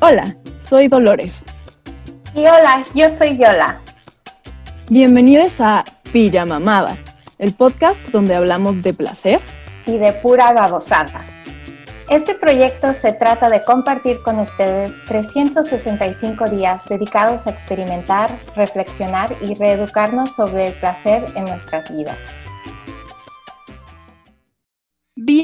Hola, soy Dolores. Y hola, yo soy Yola. Bienvenidos a Pijamamada, el podcast donde hablamos de placer y de pura babosada. Este proyecto se trata de compartir con ustedes 365 días dedicados a experimentar, reflexionar y reeducarnos sobre el placer en nuestras vidas.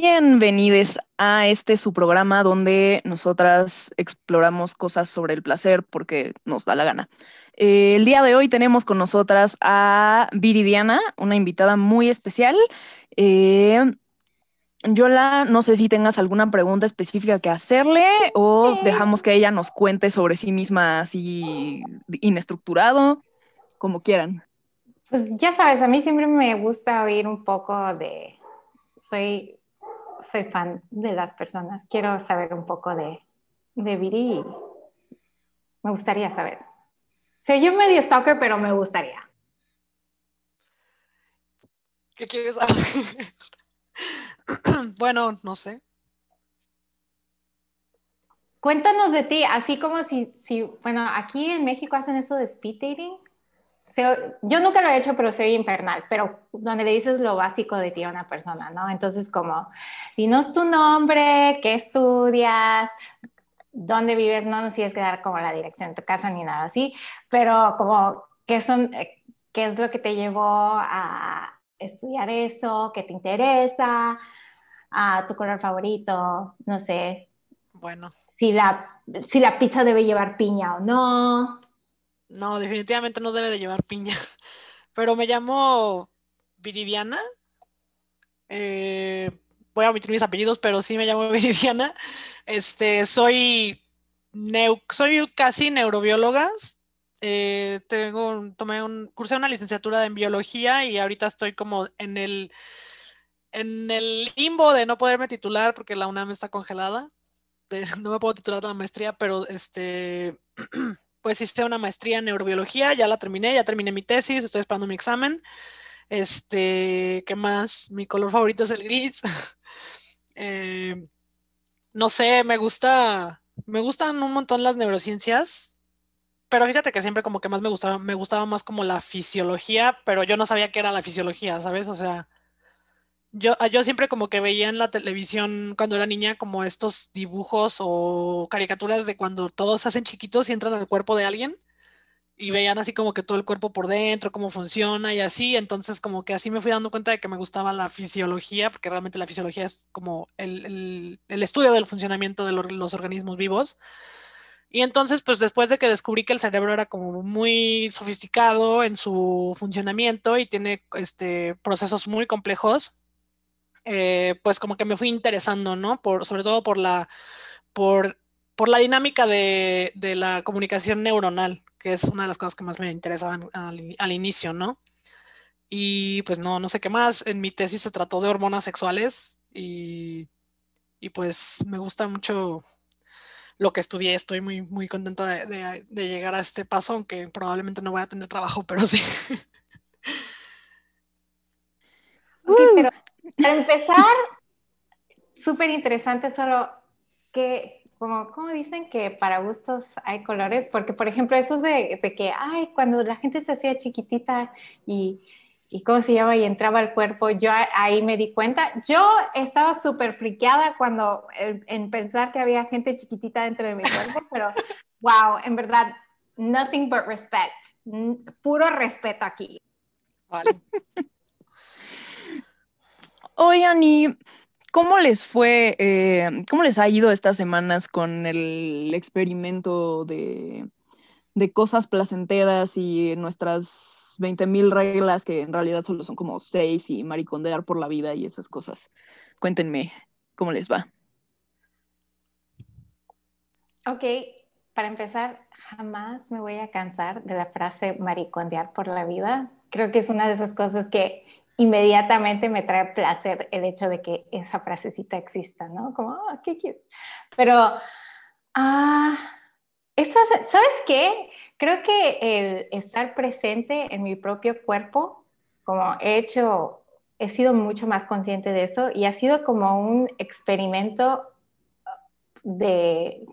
Bienvenidos a este su programa donde nosotras exploramos cosas sobre el placer porque nos da la gana. Eh, el día de hoy tenemos con nosotras a Viridiana, una invitada muy especial. Eh, Yola, no sé si tengas alguna pregunta específica que hacerle o dejamos que ella nos cuente sobre sí misma así inestructurado, como quieran. Pues ya sabes, a mí siempre me gusta oír un poco de, soy, soy fan de las personas, quiero saber un poco de, de Viri, me gustaría saber. Soy yo medio stalker, pero me gustaría. ¿Qué quieres saber? bueno, no sé. Cuéntanos de ti, así como si, si, bueno, aquí en México hacen eso de speed dating. Yo nunca lo he hecho, pero soy infernal, pero donde le dices lo básico de ti a una persona, ¿no? Entonces, como, dinos tu nombre, qué estudias, dónde vives, no nos tienes que dar como la dirección de tu casa ni nada así, pero como, ¿qué, son, qué es lo que te llevó a, estudiar eso, qué te interesa, a tu color favorito, no sé. Bueno. Si la, si la pizza debe llevar piña o no. No, definitivamente no debe de llevar piña. Pero me llamo Viridiana. Eh, voy a omitir mis apellidos, pero sí me llamo Viridiana. Este, soy, soy casi neurobióloga, eh, tengo, tomé un, cursé una licenciatura en biología y ahorita estoy como en el, en el limbo de no poderme titular porque la UNAM está congelada. no me puedo titular de la maestría, pero este, pues hice una maestría en neurobiología, ya la terminé, ya terminé mi tesis, estoy esperando mi examen. Este, ¿qué más? Mi color favorito es el gris. Eh, no sé, me gusta, me gustan un montón las neurociencias pero fíjate que siempre como que más me gustaba, me gustaba más como la fisiología, pero yo no sabía qué era la fisiología, ¿sabes? O sea, yo, yo siempre como que veía en la televisión cuando era niña como estos dibujos o caricaturas de cuando todos hacen chiquitos y entran al cuerpo de alguien y veían así como que todo el cuerpo por dentro, cómo funciona y así, entonces como que así me fui dando cuenta de que me gustaba la fisiología, porque realmente la fisiología es como el, el, estudio del funcionamiento de los organismos vivos. Y entonces, pues después de que descubrí que el cerebro era como muy sofisticado en su funcionamiento y tiene este, procesos muy complejos, eh, pues como que me fui interesando, ¿no? Por, sobre todo por la, por, por la dinámica de, de, la comunicación neuronal, que es una de las cosas que más me interesaban al, al inicio, ¿no? Y pues no, no sé qué más. En mi tesis se trató de hormonas sexuales y, y pues me gusta mucho lo que estudié. Estoy muy, muy contenta de, llegar a este paso, aunque probablemente no voy a tener trabajo, pero sí. pero para empezar, súper interesante solo que, como, como, dicen que para gustos hay colores, porque por ejemplo eso de, de que, ay, cuando la gente se hacía chiquitita y y cómo se llama y entraba al cuerpo, yo ahí me di cuenta. Yo estaba súper friqueada cuando en pensar que había gente chiquitita dentro de mi cuerpo, pero wow, en verdad, nothing but respect, puro respeto aquí. Vale. Oigan, ¿y cómo les fue, eh, cómo les ha ido estas semanas con el experimento de, de cosas placenteras y nuestras 20 mil reglas que en realidad solo son como seis y maricondear por la vida y esas cosas. Cuéntenme cómo les va. Ok, para empezar, jamás me voy a cansar de la frase maricondear por la vida. Creo que es una de esas cosas que inmediatamente me trae placer el hecho de que esa frasecita exista, ¿no? Como, oh, qué cute. Pero, ah, ¿sabes qué? Creo que el estar presente en mi propio cuerpo, como he hecho, he sido mucho más consciente de eso y ha sido como un experimento de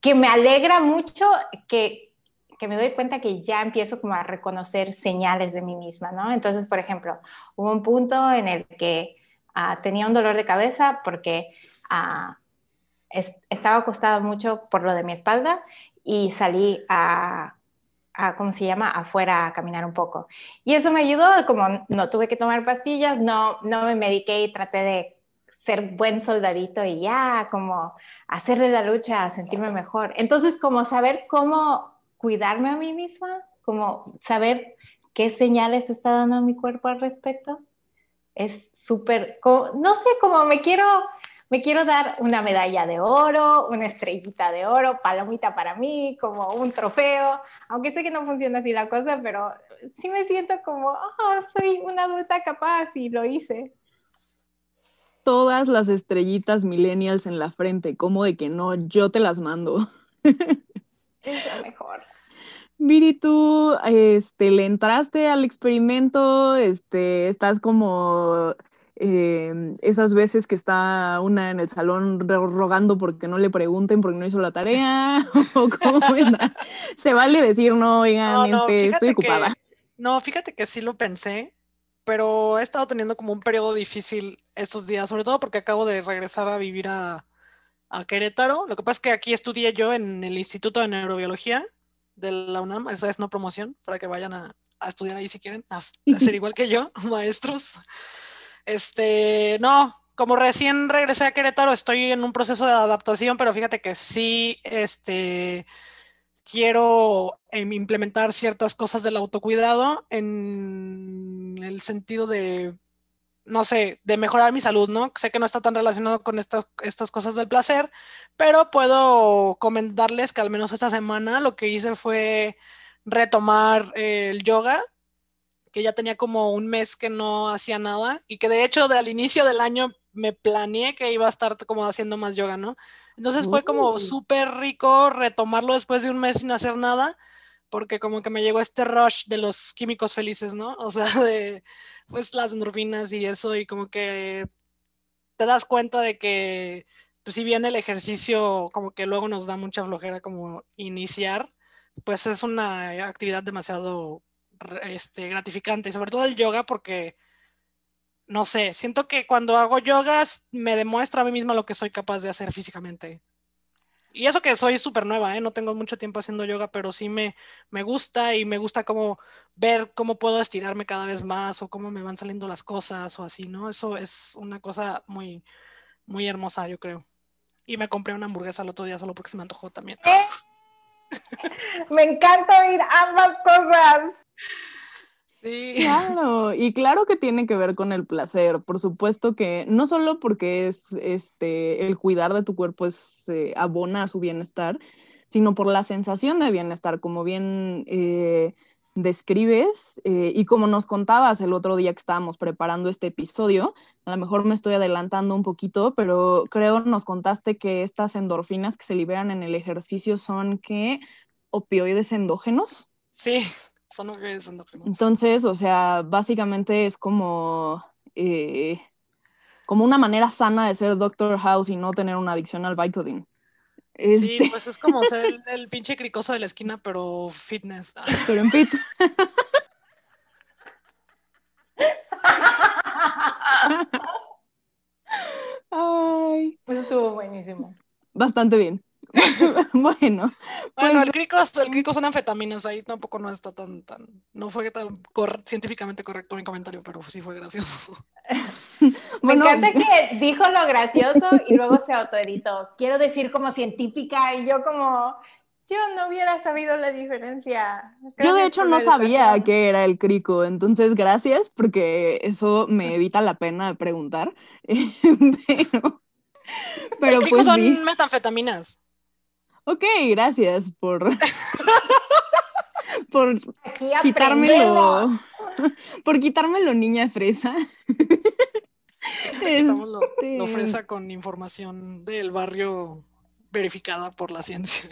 que me alegra mucho que, que me doy cuenta que ya empiezo como a reconocer señales de mí misma, ¿no? Entonces, por ejemplo, hubo un punto en el que ah, tenía un dolor de cabeza porque ah, estaba acostada mucho por lo de mi espalda y salí a, a, ¿cómo se llama?, afuera a caminar un poco. Y eso me ayudó, como no tuve que tomar pastillas, no, no me mediqué y traté de ser buen soldadito y ya, como hacerle la lucha, sentirme mejor. Entonces, como saber cómo cuidarme a mí misma, como saber qué señales está dando mi cuerpo al respecto, es súper, no sé, como me quiero, me quiero dar una medalla de oro, una estrellita de oro, palomita para mí, como un trofeo, aunque sé que no funciona así la cosa, pero sí me siento como, oh, soy una adulta capaz y lo hice. Todas las estrellitas millennials en la frente, como de que no, yo te las mando. Es lo mejor. Miri, tú este, le entraste al experimento, este, estás como Em, esas veces que está una en el salón rogando porque no le pregunten porque no hizo la tarea o cómo Se vale decir, no, oigan, este, estoy ocupada. no, fíjate que sí lo pensé, pero he estado teniendo como un periodo difícil estos días, sobre todo porque acabo de regresar a vivir a, Querétaro. Lo que pasa es que aquí estudié yo en el Instituto de Neurobiología de la UNAM, eso es no promoción, para que vayan a, estudiar ahí si quieren, a, a ser igual que yo, maestros. Este, no, como recién regresé a Querétaro, estoy en un proceso de adaptación, pero fíjate que sí, este, quiero em, implementar ciertas cosas del autocuidado en el sentido de, no sé, de mejorar mi salud, ¿no? Sé que no está tan relacionado con estas, estas cosas del placer, pero puedo comentarles que al menos esta semana lo que hice fue retomar el yoga que ya tenía como un mes que no hacía nada y que de hecho al inicio del año me planeé que iba a estar como haciendo más yoga, ¿no? Entonces fue como uh. súper rico retomarlo después de un mes sin hacer nada, porque como que me llegó este rush de los químicos felices, ¿no? O sea, de pues las endorfinas y eso y como que te das cuenta de que pues, si bien el ejercicio como que luego nos da mucha flojera como iniciar, pues es una actividad demasiado este, gratificante, y sobre todo el yoga porque, no sé, siento que cuando hago yogas me demuestra a mí misma lo que soy capaz de hacer físicamente. Y eso que soy súper nueva, ¿eh? no tengo mucho tiempo haciendo yoga, pero sí me, me gusta y me gusta como ver cómo puedo estirarme cada vez más o cómo me van saliendo las cosas o así, ¿no? Eso es una cosa muy, muy hermosa, yo creo. Y me compré una hamburguesa el otro día solo porque se me antojó también. Me encanta oír ambas cosas. Sí. Claro, y claro que tiene que ver con el placer, por supuesto que no solo porque es este el cuidar de tu cuerpo es eh, abona a su bienestar, sino por la sensación de bienestar, como bien eh, describes eh, y como nos contabas el otro día que estábamos preparando este episodio, a lo mejor me estoy adelantando un poquito, pero creo nos contaste que estas endorfinas que se liberan en el ejercicio son que opioides endógenos. Sí. Son. Entonces, o sea, básicamente es como, eh, como una manera sana de ser Doctor House y no tener una adicción al Vicodin. Sí, este pues es como ser el, pinche cricoso de la esquina, pero fitness. Pero en fit. Ay. Pues estuvo buenísimo. Bastante bien. bueno. Bueno, el crico, el crico son anfetaminas, ahí tampoco no está tan, tan, no fue tan científicamente correcto mi comentario, pero sí fue gracioso. Me encanta que dijo lo gracioso y luego se autoeditó. Quiero decir como científica y yo como, yo no hubiera sabido la diferencia. yo de hecho no sabía qué era el crico, entonces gracias porque eso me evita la pena de preguntar. pero, pero el pues son metanfetaminas. Ok, gracias por, por quitármelo. Por quitármelo, niña fresa. Este... Lo, fresa con información del barrio verificada por la ciencia.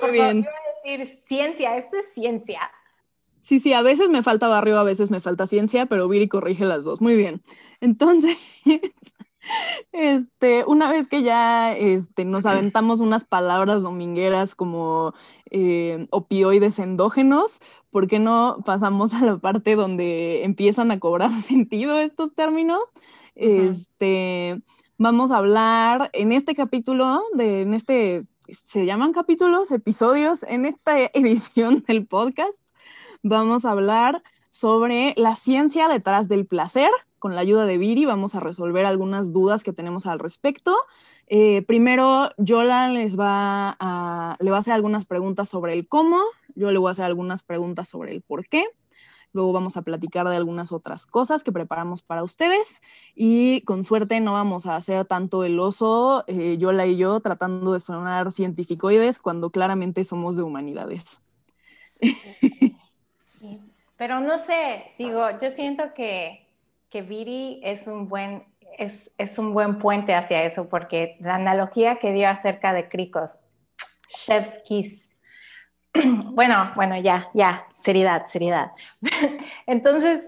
Muy bien. decir ciencia, esto es ciencia. Sí, sí, a veces me falta barrio, a veces me falta ciencia, pero Viri corrige las dos. Muy bien. Entonces, Este, una vez que ya este, nos aventamos unas palabras domingueras como eh, opioides endógenos, ¿por qué no pasamos a la parte donde empiezan a cobrar sentido estos términos? Este, vamos a hablar en este capítulo, de, en este, se llaman capítulos, episodios, en esta edición del podcast, vamos a hablar sobre la ciencia detrás del placer. Con la ayuda de Viri vamos a resolver algunas dudas que tenemos al respecto. Eh, primero, Yola les va a, le va a hacer algunas preguntas sobre el cómo, yo le voy a hacer algunas preguntas sobre el por qué. Luego vamos a platicar de algunas otras cosas que preparamos para ustedes y con suerte no vamos a hacer tanto el oso, eh, Yola y yo, tratando de sonar científicoides cuando claramente somos de humanidades. Pero no sé, digo, yo siento que, que Viri es un buen es, es, un buen puente hacia eso, porque la analogía que dio acerca de Cricos, Chef's Kiss, bueno, bueno, ya, ya, seriedad, seriedad. Entonces,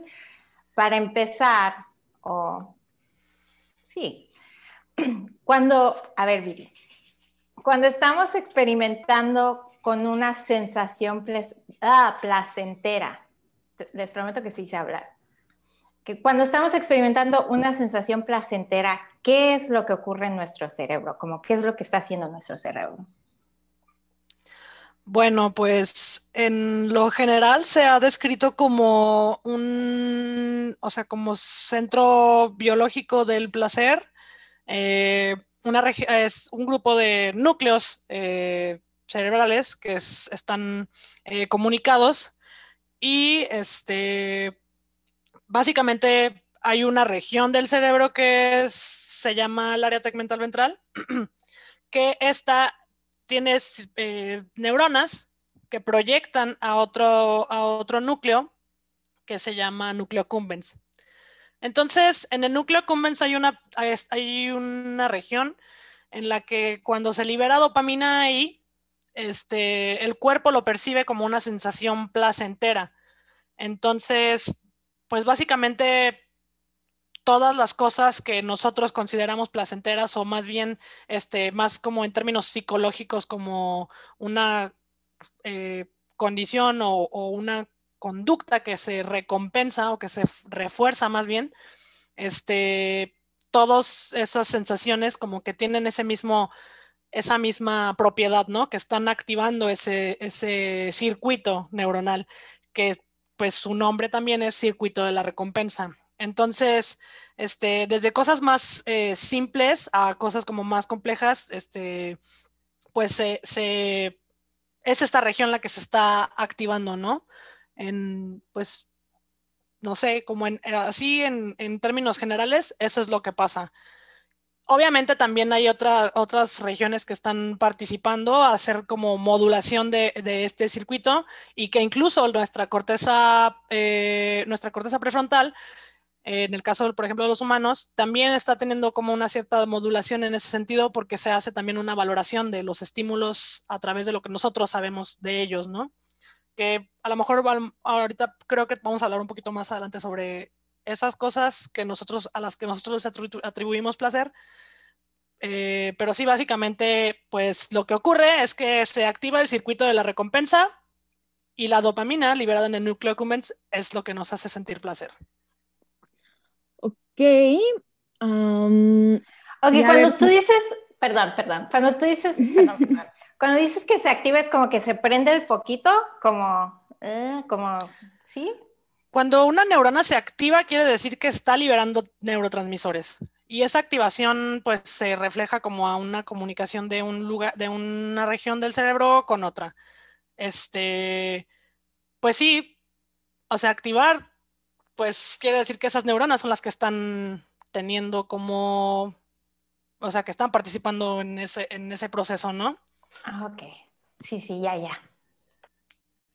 para empezar, o sí, cuando, a ver, Viri, cuando estamos experimentando con una sensación ah, placentera, les prometo que sí sé hablar, que cuando estamos experimentando una sensación placentera, ¿qué es lo que ocurre en nuestro cerebro? Como, ¿Qué es lo que está haciendo nuestro cerebro? Bueno, pues en lo general se ha descrito como un, o sea, como centro biológico del placer. Eh, una es un grupo de núcleos eh, cerebrales que están eh, comunicados y este, básicamente hay una región del cerebro que se llama el área tegmental ventral, que está tienes eh, neuronas que proyectan a otro, a otro núcleo que se llama núcleo cumbens. Entonces, en el núcleo cumbens hay una, hay una región en la que cuando se libera dopamina ahí, este, el cuerpo lo percibe como una sensación placentera. Entonces, pues básicamente todas las cosas que nosotros consideramos placenteras o más bien este, más como en términos psicológicos como una eh, condición o, una conducta que se recompensa o que se refuerza más bien, este, todas esas sensaciones como que tienen ese mismo, esa misma propiedad, ¿no? Que están activando ese, ese circuito neuronal, que pues su nombre también es circuito de la recompensa. Entonces, este, desde cosas más eh, simples a cosas como más complejas, este, pues se, es esta región la que se está activando, ¿no? En, pues, no sé, como en, así en, términos generales, eso es lo que pasa. Obviamente también hay otras regiones que están participando a hacer como modulación de, este circuito y que incluso nuestra corteza, eh, nuestra corteza prefrontal en el caso, por ejemplo, de los humanos, también está teniendo como una cierta modulación en ese sentido porque se hace también una valoración de los estímulos a través de lo que nosotros sabemos de ellos, ¿no? Que a lo mejor ahorita creo que vamos a hablar un poquito más adelante sobre esas cosas que nosotros, a las que nosotros atribuimos placer. Eh, pero sí, básicamente, pues lo que ocurre es que se activa el circuito de la recompensa y la dopamina liberada en el núcleo accumbens es lo que nos hace sentir placer. Ok. ok, cuando tú dices, perdón, perdón, cuando tú dices, cuando dices que se activa es como que se prende el foquito, como, eh, como, ¿sí? Cuando una neurona se activa, quiere decir que está liberando neurotransmisores. Y esa activación, pues, se refleja como a una comunicación de un lugar, de una región del cerebro con otra. Este, pues sí, o sea, activar pues quiere decir que esas neuronas son las que están teniendo como, o sea, que están participando en ese, en ese proceso, ¿no? Ah, ok. Sí, sí, ya, ya.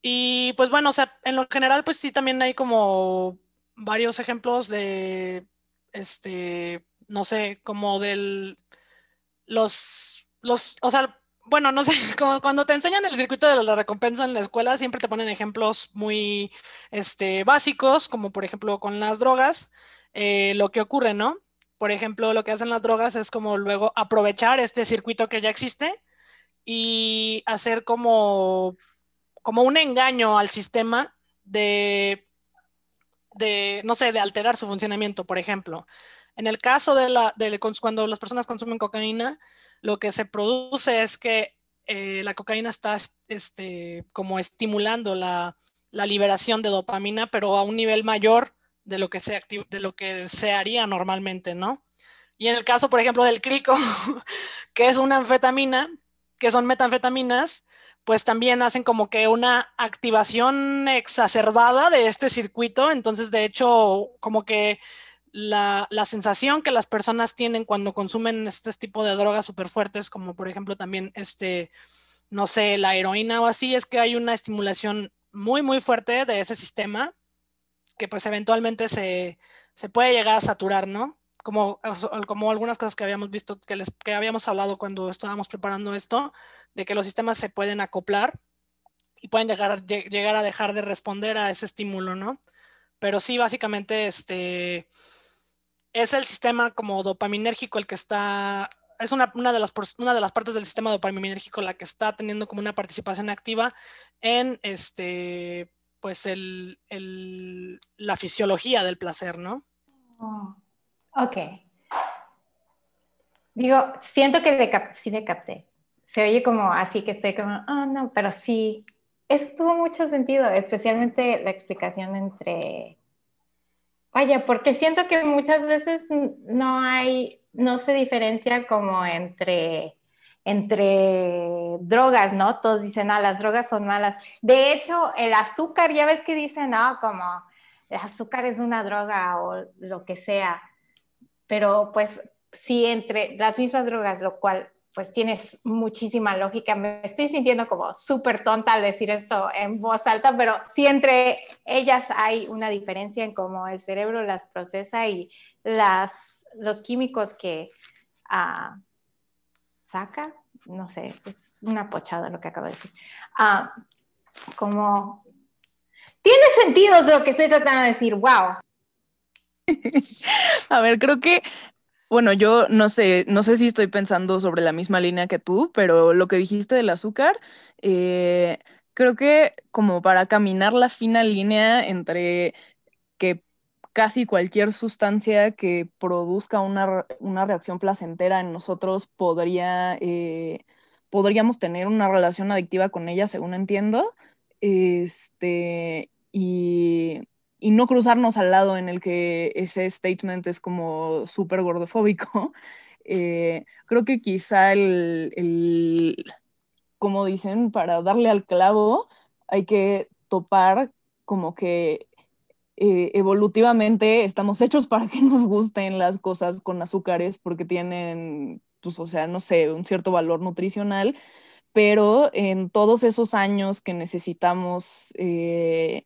Y pues bueno, o sea, en lo general, pues sí, también hay como varios ejemplos de, este, no sé, como del, los, los, o sea, bueno, no sé, cuando te enseñan el circuito de la recompensa en la escuela, siempre te ponen ejemplos muy este, básicos, como por ejemplo con las drogas, eh, lo que ocurre, ¿no? por ejemplo, lo que hacen las drogas es como luego aprovechar este circuito que ya existe y hacer como, como un engaño al sistema de, no sé, de alterar su funcionamiento, por ejemplo. En el caso de, la, de cuando las personas consumen cocaína, lo que se produce es que eh, la cocaína está este, como estimulando la, la, liberación de dopamina, pero a un nivel mayor de lo que se, de lo que se haría normalmente, ¿no? Y en el caso, por ejemplo, del crico, que es una anfetamina, que son metanfetaminas, pues también hacen como que una activación exacerbada de este circuito. Entonces, de hecho, como que la, sensación que las personas tienen cuando consumen este tipo de drogas súper fuertes, como por ejemplo también este, no sé, la heroína o así, es que hay una estimulación muy, muy fuerte de ese sistema que pues eventualmente se, se puede llegar a saturar, ¿no? Como, algunas cosas que habíamos visto, que, les, que habíamos hablado cuando estábamos preparando esto, de que los sistemas se pueden acoplar y pueden llegar, llegar a dejar de responder a ese estímulo, ¿no? Pero sí, básicamente, este, es el sistema como dopaminérgico el que está, es una, de las, una de las partes del sistema dopaminérgico la que está teniendo como una participación activa en este, pues el, el, la fisiología del placer, ¿no? Oh, ok. Digo, siento que sí le capté. Se oye como así que estoy como, oh no, pero sí, estuvo tuvo mucho sentido, especialmente la explicación entre Vaya, porque siento que muchas veces no hay, no se diferencia como entre, entre drogas, ¿no? Todos dicen, ah, las drogas son malas. De hecho, el azúcar, ya ves que dicen, no, como el azúcar es una droga o lo que sea. Pero pues sí, entre las mismas drogas, lo cual pues tienes muchísima lógica. Me estoy sintiendo como súper tonta al decir esto en voz alta, pero sí entre ellas hay una diferencia en cómo el cerebro las procesa y las, los químicos que ah, saca. No sé, es una pochada lo que acabo de decir. Ah, como tiene sentido lo que estoy tratando de decir, wow. A ver, creo que bueno, yo no sé, no sé si estoy pensando sobre la misma línea que tú, pero lo que dijiste del azúcar, eh, creo que como para caminar la fina línea entre que casi cualquier sustancia que produzca una, reacción placentera en nosotros podría, eh, podríamos tener una relación adictiva con ella, según entiendo. Este, y y no cruzarnos al lado en el que ese statement es como súper gordofóbico. Eh, creo que quizá el, como dicen, para darle al clavo hay que topar como que eh, evolutivamente estamos hechos para que nos gusten las cosas con azúcares porque tienen, pues, o sea, no sé, un cierto valor nutricional, pero en todos esos años que necesitamos eh,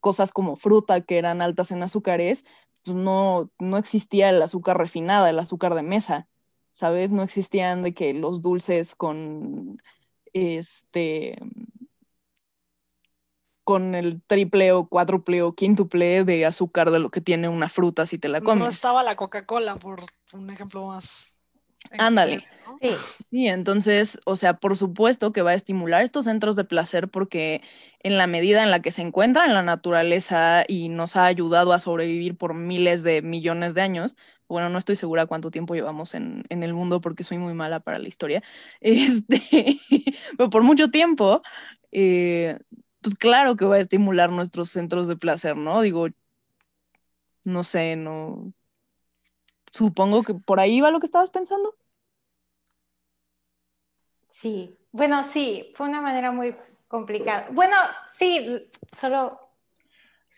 cosas como fruta que eran altas en azúcares, pues no, no existía el azúcar refinada, el azúcar de mesa, ¿sabes? No existían de que los dulces con este con el triple o cuádruple o quíntuple de azúcar de lo que tiene una fruta si te la comes. No estaba la Coca-Cola, por un ejemplo más Ándale. Sí. entonces, o sea, por supuesto que va a estimular estos centros de placer porque en la medida en la que se encuentra en la naturaleza y nos ha ayudado a sobrevivir por miles de millones de años, bueno, no estoy segura cuánto tiempo llevamos en, el mundo porque soy muy mala para la historia, este, pero por mucho tiempo, eh, pues claro que va a estimular nuestros centros de placer, ¿no? Digo, no sé, no, Supongo que por ahí va lo que estabas pensando. Sí, bueno, sí, fue una manera muy complicada. Bueno, sí, solo,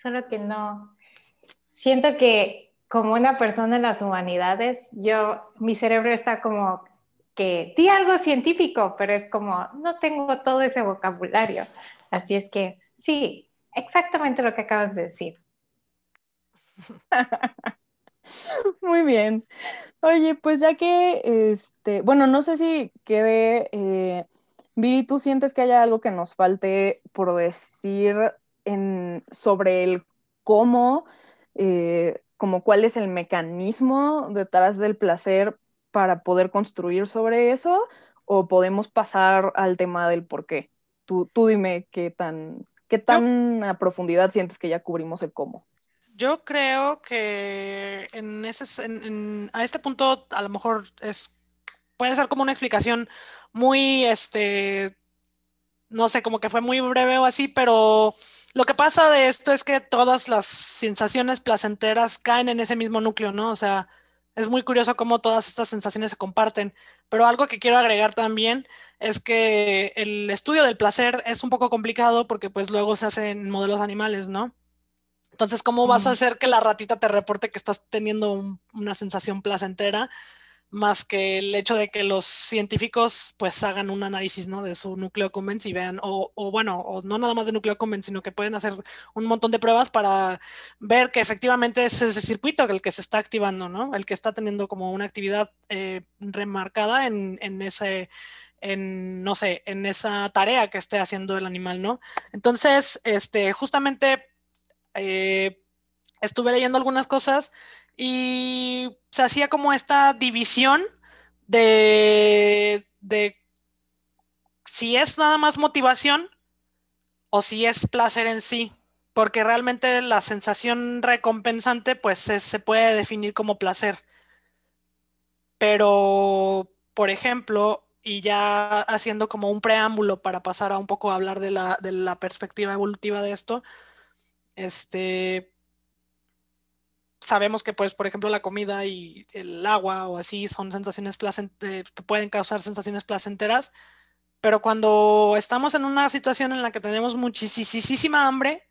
solo que no. Siento que como una persona en las humanidades, yo, mi cerebro está como que di algo científico, pero es como, no tengo todo ese vocabulario. Así es que, sí, exactamente lo que acabas de decir. Muy bien. Oye, pues ya que, este, bueno, no sé si quede, eh, Viri, ¿tú sientes que haya algo que nos falte por decir en, sobre el cómo eh, como cuál es el mecanismo detrás del placer para poder construir sobre eso o podemos pasar al tema del por qué. Tú, tú dime qué tan, qué tan a profundidad sientes que ya cubrimos el cómo. Yo creo que en ese, a este punto a lo mejor es, puede ser como una explicación muy, este, no sé, como que fue muy breve o así, pero lo que pasa de esto es que todas las sensaciones placenteras caen en ese mismo núcleo, ¿no? O sea, es muy curioso cómo todas estas sensaciones se comparten, pero algo que quiero agregar también es que el estudio del placer es un poco complicado porque pues luego se hace en modelos animales, ¿no? Entonces, ¿cómo vas a hacer que la ratita te reporte que estás teniendo una sensación placentera? más que el hecho de que los científicos pues hagan un análisis ¿no? de su núcleo y vean, o, bueno, o no nada más de núcleo sino que pueden hacer un montón de pruebas para ver que efectivamente es ese circuito el que se está activando, ¿no? El que está teniendo como una actividad eh, remarcada en, en ese en, no sé, en esa tarea que esté haciendo el animal, ¿no? Entonces, este, justamente eh, estuve leyendo algunas cosas y se hacía como esta división de, si es nada más motivación o si es placer en sí, porque realmente la sensación recompensante pues se, puede definir como placer. Pero, por ejemplo, y ya haciendo como un preámbulo para pasar a un poco a hablar de la, de la perspectiva evolutiva de esto, este, sabemos que, pues, por ejemplo, la comida y el agua o así son sensaciones placenteras, pueden causar sensaciones placenteras, pero cuando estamos en una situación en la que tenemos muchísima hambre,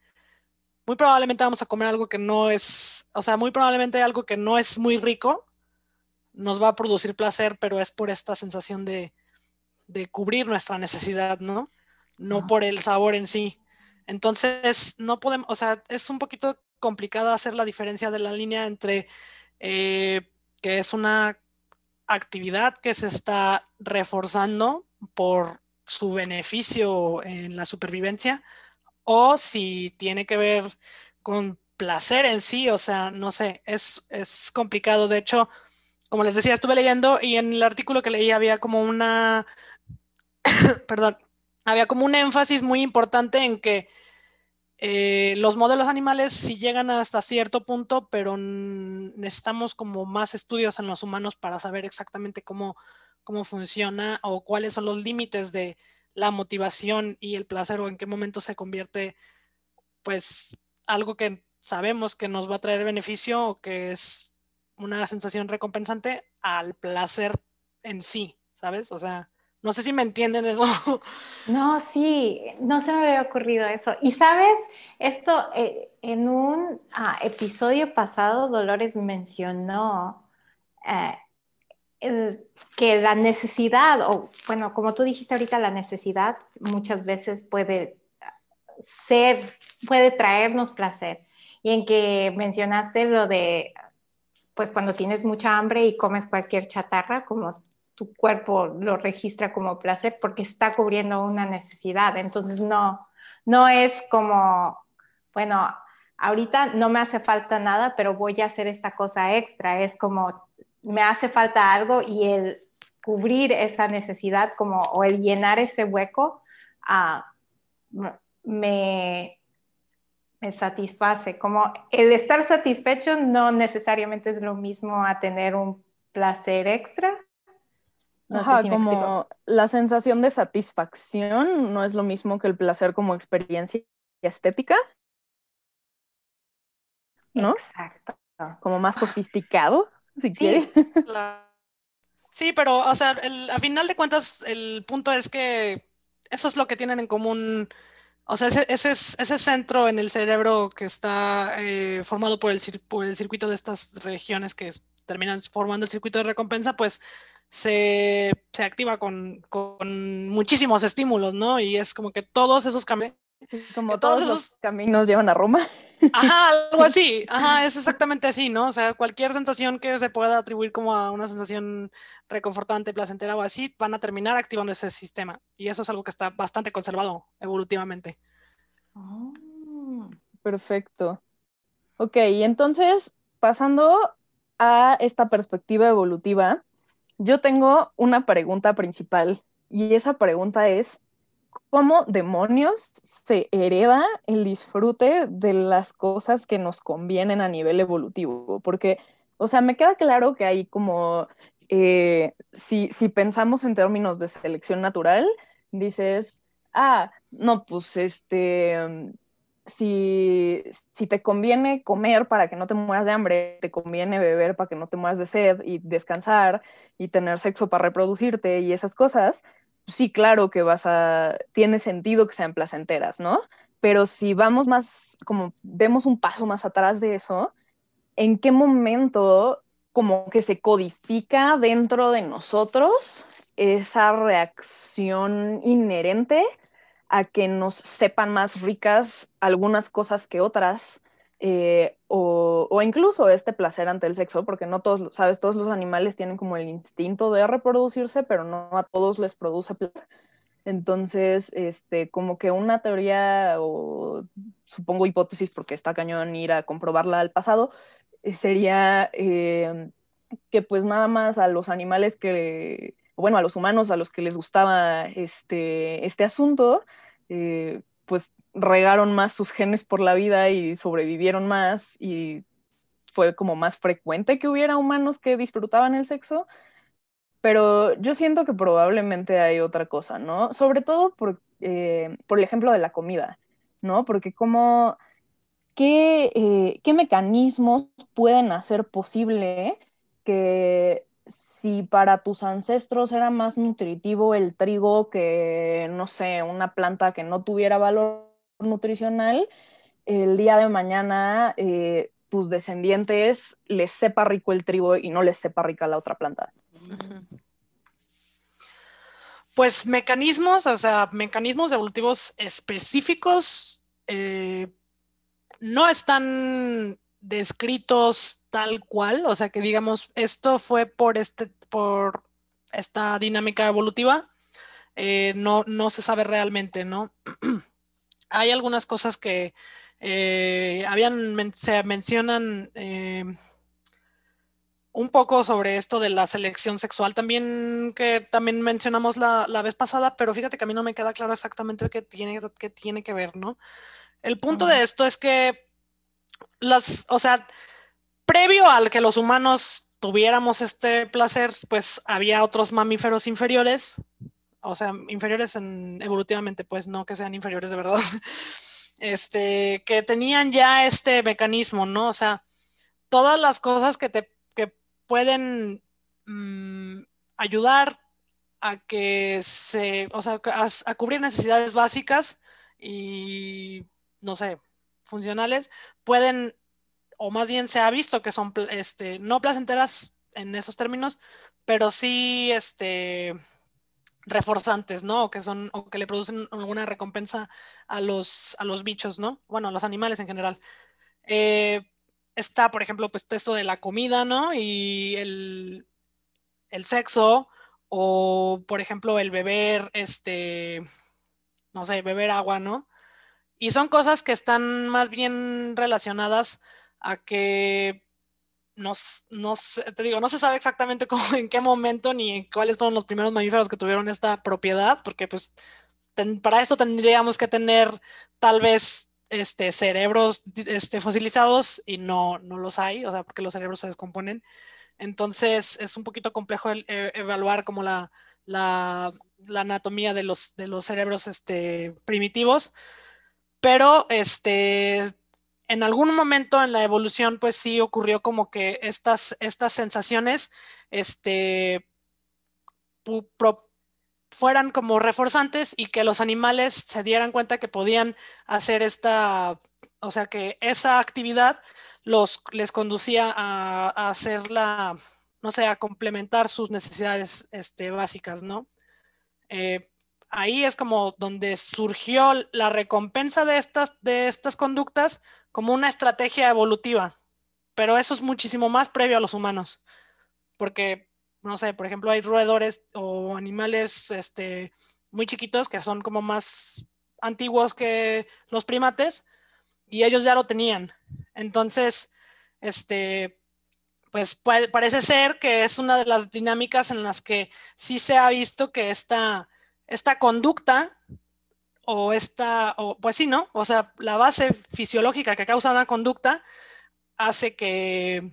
muy probablemente vamos a comer algo que no es, o sea, muy probablemente algo que no es muy rico, nos va a producir placer, pero es por esta sensación de, de cubrir nuestra necesidad, ¿no? No por el sabor en sí. Entonces, no podemos, o sea, es un poquito complicada hacer la diferencia de la línea entre eh, que es una actividad que se está reforzando por su beneficio en la supervivencia o si tiene que ver con placer en sí, o sea, no sé, es, es complicado. De hecho, como les decía, estuve leyendo y en el artículo que leí había como una, perdón, había como un énfasis muy importante en que eh, los modelos animales sí llegan hasta cierto punto, pero necesitamos como más estudios en los humanos para saber exactamente cómo, cómo funciona o cuáles son los límites de la motivación y el placer o en qué momento se convierte pues algo que sabemos que nos va a traer beneficio o que es una sensación recompensante al placer en sí, ¿sabes? O sea, no sé si me entienden eso. No, sí, no se me había ocurrido eso. Y sabes, esto eh, en un ah, episodio pasado, Dolores mencionó eh, que la necesidad, o bueno, como tú dijiste ahorita, la necesidad muchas veces puede ser, puede traernos placer. Y en que mencionaste lo de, pues cuando tienes mucha hambre y comes cualquier chatarra, como tu cuerpo lo registra como placer porque está cubriendo una necesidad. Entonces no, no es como, bueno, ahorita no me hace falta nada, pero voy a hacer esta cosa extra. Es como, me hace falta algo y el cubrir esa necesidad como, o el llenar ese hueco, ah, me, me satisface. Como el estar satisfecho no necesariamente es lo mismo a tener un placer extra, Ajá, como la sensación de satisfacción no es lo mismo que el placer como experiencia estética. ¿No? Exacto. Como más sofisticado, si sí. Sí, pero, o sea, a final de cuentas, el punto es que eso es lo que tienen en común. O sea, ese, ese, ese centro en el cerebro que está eh, formado por el, por el circuito de estas regiones que terminan formando el circuito de recompensa, pues se, activa con, muchísimos estímulos, ¿no? Y es como que todos esos caminos... Como todos, esos caminos llevan a Roma. Ajá, algo así, ajá, es exactamente así, ¿no? O sea, cualquier sensación que se pueda atribuir como a una sensación reconfortante, placentera o así, van a terminar activando ese sistema. Y eso es algo que está bastante conservado evolutivamente. Oh, perfecto. Ok, y entonces pasando a esta perspectiva evolutiva, yo tengo una pregunta principal y esa pregunta es, ¿cómo demonios se hereda el disfrute de las cosas que nos convienen a nivel evolutivo? Porque, o sea, me queda claro que hay como, eh, si, si pensamos en términos de selección natural, dices, ah, no, pues este, si, si, te conviene comer para que no te mueras de hambre, te conviene beber para que no te mueras de sed y descansar y tener sexo para reproducirte y esas cosas, sí, claro que vas a, tiene sentido que sean placenteras, ¿no? Pero si vamos más, como vemos un paso más atrás de eso, ¿en qué momento como que se codifica dentro de nosotros esa reacción inherente a que nos sepan más ricas algunas cosas que otras, eh, o, o, incluso este placer ante el sexo, porque no todos, sabes, todos los animales tienen como el instinto de reproducirse, pero no a todos les produce placer. Entonces, este, como que una teoría, o supongo hipótesis, porque está cañón ir a comprobarla al pasado, eh, sería eh, que pues nada más a los animales que bueno, a los humanos a los que les gustaba este, este asunto, eh, pues regaron más sus genes por la vida y sobrevivieron más y fue como más frecuente que hubiera humanos que disfrutaban el sexo. Pero yo siento que probablemente hay otra cosa, ¿no? Sobre todo por, eh, por el ejemplo de la comida, ¿no? Porque como, ¿qué, eh, ¿qué mecanismos pueden hacer posible que si para tus ancestros era más nutritivo el trigo que, no sé, una planta que no tuviera valor nutricional, el día de mañana eh, tus descendientes les sepa rico el trigo y no les sepa rica la otra planta. Pues mecanismos, o sea, mecanismos evolutivos específicos eh, no están descritos tal cual, o sea que digamos, esto fue por, este, por esta dinámica evolutiva, eh, no, no se sabe realmente, ¿no? Hay algunas cosas que eh, habían, se mencionan eh, un poco sobre esto de la selección sexual también, que también mencionamos la, la, vez pasada, pero fíjate que a mí no me queda claro exactamente qué tiene, qué tiene que ver, ¿no? El punto de esto es que las, o sea, previo al que los humanos tuviéramos este placer, pues había otros mamíferos inferiores, o sea, inferiores en, evolutivamente, pues no que sean inferiores de verdad, este, que tenían ya este mecanismo, ¿no? O sea, todas las cosas que te que pueden mm, ayudar a que se, o sea, a cubrir necesidades básicas y, no sé, funcionales pueden, o más bien se ha visto que son este, no placenteras en esos términos, pero sí este, reforzantes, ¿no? O que son, o que le producen alguna recompensa a los, a los bichos, ¿no? Bueno, a los animales en general. Eh, está, por ejemplo, pues esto de la comida, ¿no? Y el, el sexo, o por ejemplo, el beber, este, no sé, beber agua, ¿no? Y son cosas que están más bien relacionadas a que no, no, te digo, no se sabe exactamente cómo, en qué momento ni cuáles fueron los primeros mamíferos que tuvieron esta propiedad, porque pues para esto tendríamos que tener tal vez este, cerebros este, fosilizados y no, no los hay, o sea, porque los cerebros se descomponen. Entonces es un poquito complejo el, e, evaluar como la, la, la, anatomía de los, de los cerebros este, primitivos pero este, en algún momento en la evolución, pues sí ocurrió como que estas, estas sensaciones este, fueran como reforzantes y que los animales se dieran cuenta que podían hacer esta, o sea, que esa actividad los, les conducía a, hacer la, no sé, a complementar sus necesidades este, básicas, ¿no? Eh, ahí es como donde surgió la recompensa de estas, de estas conductas como una estrategia evolutiva. Pero eso es muchísimo más previo a los humanos. Porque, no sé, por ejemplo, hay roedores o animales este, muy chiquitos que son como más antiguos que los primates y ellos ya lo tenían. Entonces, este, pues parece ser que es una de las dinámicas en las que sí se ha visto que esta, esta conducta o esta, o, pues sí, ¿no? O sea, la base fisiológica que causa una conducta hace que,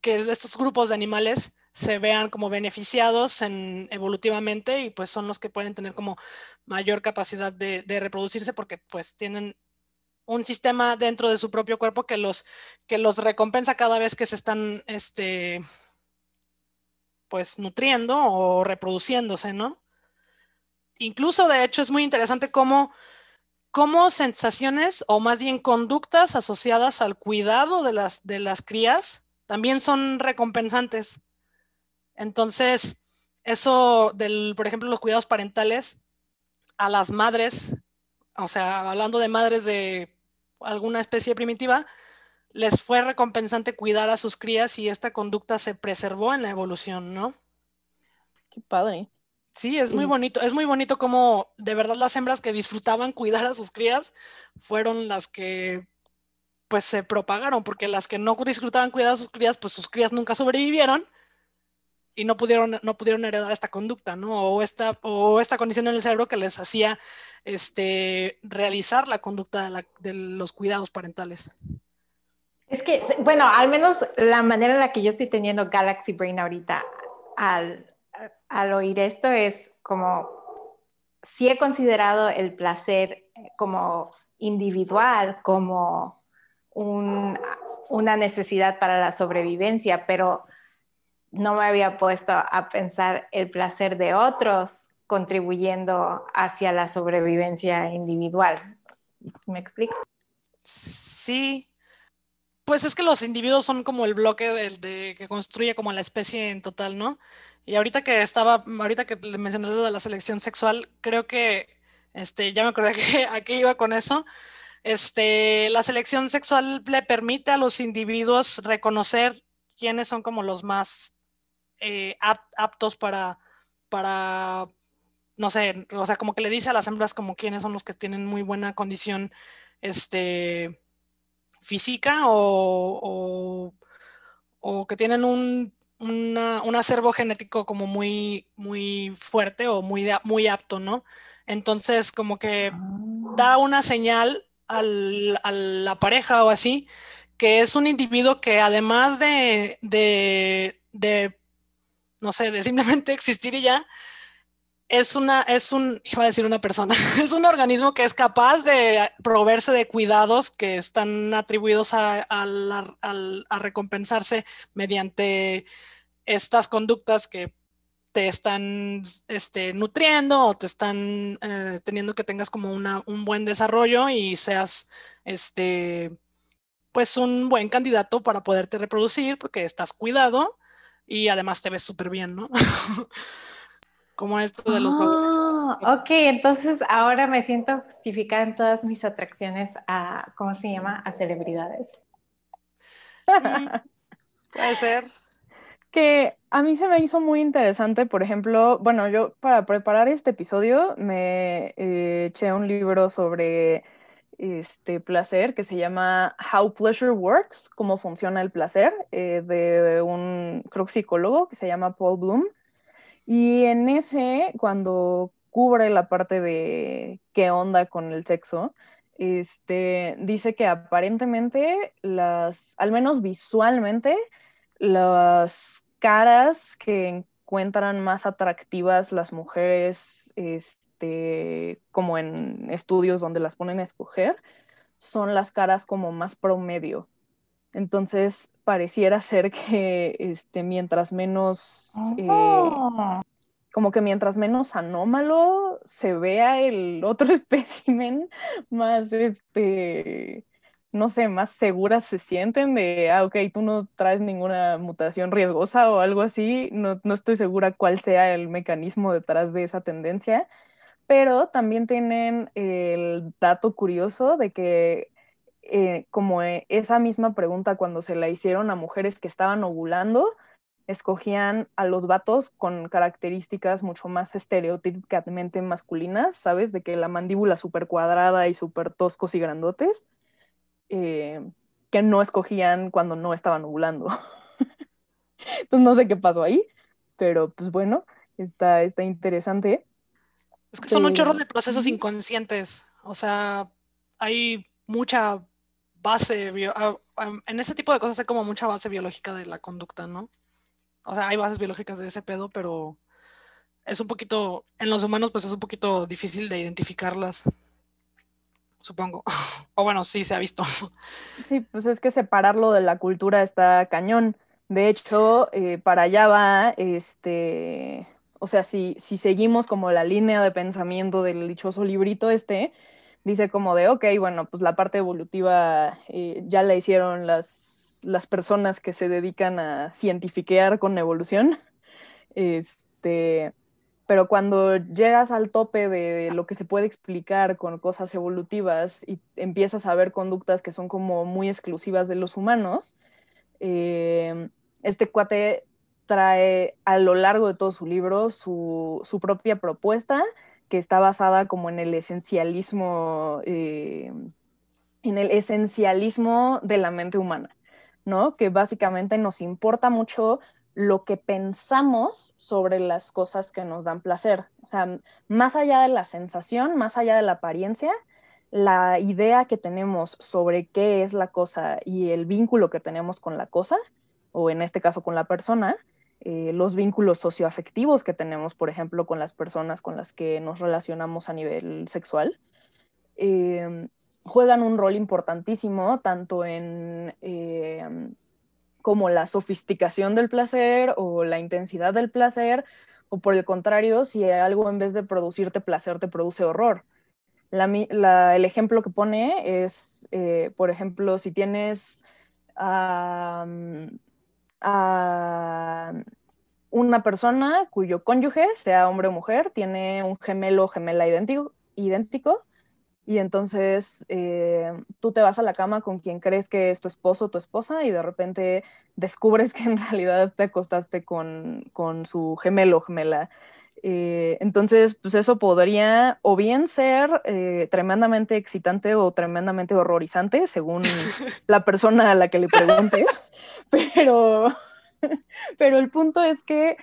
que estos grupos de animales se vean como beneficiados en, evolutivamente y pues son los que pueden tener como mayor capacidad de, de reproducirse porque pues tienen un sistema dentro de su propio cuerpo que los, que los recompensa cada vez que se están, este, pues, nutriendo o reproduciéndose, ¿no? Incluso, de hecho, es muy interesante cómo, cómo sensaciones o más bien conductas asociadas al cuidado de las, de las crías también son recompensantes. Entonces, eso del, por ejemplo, los cuidados parentales a las madres, o sea, hablando de madres de alguna especie primitiva, les fue recompensante cuidar a sus crías y esta conducta se preservó en la evolución, ¿no? Qué padre. Sí, es muy bonito, es muy bonito como de verdad las hembras que disfrutaban cuidar a sus crías fueron las que pues se propagaron, porque las que no disfrutaban cuidar a sus crías, pues sus crías nunca sobrevivieron y no pudieron, no pudieron heredar esta conducta, ¿no? O esta, o esta condición en el cerebro que les hacía este, realizar la conducta de, los cuidados parentales. Es que, bueno, al menos la manera en la que yo estoy teniendo Galaxy Brain ahorita al, al oír esto es como, sí he considerado el placer como individual, como un, una necesidad para la sobrevivencia, pero no me había puesto a pensar el placer de otros contribuyendo hacia la sobrevivencia individual. ¿Me explico? Sí. Pues es que los individuos son como el bloque que construye como la especie en total, ¿no? Y ahorita que estaba, ahorita que le mencioné lo de la selección sexual, creo que, este, ya me acordé que aquí iba con eso. Este, la selección sexual le permite a los individuos reconocer quiénes son como los más eh, aptos para, para, no sé, o sea, como que le dice a las hembras como quiénes son los que tienen muy buena condición este, física o, o, que tienen un, un, acervo genético como muy, muy fuerte o muy, muy apto, ¿no? Entonces, como que da ah. una señal al, a la pareja o así, que es un individuo que además de, de, de no sé, de simplemente existir y ya, es una, es un, iba a decir una persona, es un organismo que es capaz de proveerse de cuidados que están atribuidos a, recompensarse mediante estas conductas que te están este, nutriendo o te están eh, teniendo que tengas como una, un buen desarrollo y seas este, pues un buen candidato para poderte reproducir porque estás cuidado y además te ves súper bien, ¿no? Como esto de los... Oh, ok, entonces ahora me siento justificada en todas mis atracciones a, ¿cómo se llama? A celebridades. Mm, puede ser. Que a mí se me hizo muy interesante, por ejemplo, bueno, yo para preparar este episodio me eh, eché un libro sobre este placer que se llama How Pleasure Works, cómo funciona el placer, eh, de un creo, psicólogo que se llama Paul Bloom. Y en ese, cuando cubre la parte de qué onda con el sexo, este, dice que aparentemente las, al menos visualmente, las caras que encuentran más atractivas las mujeres, este, como en estudios donde las ponen a escoger, son las caras como más promedio. Entonces, pareciera ser que este, mientras menos, eh, oh. como que mientras menos anómalo se vea el otro espécimen, más, este, no sé, más seguras se sienten de, ah, ok, tú no traes ninguna mutación riesgosa o algo así, no, no estoy segura cuál sea el mecanismo detrás de esa tendencia, pero también tienen el dato curioso de que eh, como e, esa misma pregunta cuando se la hicieron a mujeres que estaban ovulando, escogían a los vatos con características mucho más estereotípicamente masculinas, ¿sabes? De que la mandíbula súper cuadrada y súper toscos y grandotes. Eh, que no escogían cuando no estaban ovulando. Entonces no sé qué pasó ahí, pero pues bueno, está, está interesante. Es que son un chorro de procesos inconscientes, o sea, hay mucha base, en ese tipo de cosas hay como mucha base biológica de la conducta, ¿no? O sea, hay bases biológicas de ese pedo, pero es un poquito, en los humanos pues es un poquito difícil de identificarlas, supongo. o bueno, sí, se ha visto. Sí, pues es que separarlo de la cultura está cañón. De hecho, eh, para allá va, este, o sea, si, si seguimos como la línea de pensamiento del dichoso librito este, dice como de, ok, bueno, pues la parte evolutiva eh, ya la hicieron las, las personas que se dedican a cientifiquear con evolución. Este, pero cuando llegas al tope de lo que se puede explicar con cosas evolutivas y empiezas a ver conductas que son como muy exclusivas de los humanos, eh, este cuate trae a lo largo de todo su libro su, su propia propuesta que está basada como en el esencialismo, eh, en el esencialismo de la mente humana, ¿no? Que básicamente nos importa mucho lo que pensamos sobre las cosas que nos dan placer. O sea, más allá de la sensación, más allá de la apariencia, la idea que tenemos sobre qué es la cosa y el vínculo que tenemos con la cosa, o en este caso con la persona, eh, los vínculos socioafectivos que tenemos, por ejemplo, con las personas con las que nos relacionamos a nivel sexual, em, juegan un rol importantísimo tanto en em, como la sofisticación del placer o la intensidad del placer, o por el contrario, si algo en vez de producirte placer te produce horror. el ejemplo que pone es, eh, por ejemplo, si tienes a una persona cuyo cónyuge, sea hombre o mujer, tiene un gemelo o gemela idéntico, idéntico y entonces eh, tú te vas a la cama con quien crees que es tu esposo o tu esposa y de repente descubres que en realidad te acostaste con, su gemelo o gemela. Eh, entonces, pues eso podría o bien ser eh, tremendamente excitante o tremendamente horrorizante, según la persona a la que le preguntes, pero, Pero el punto es que,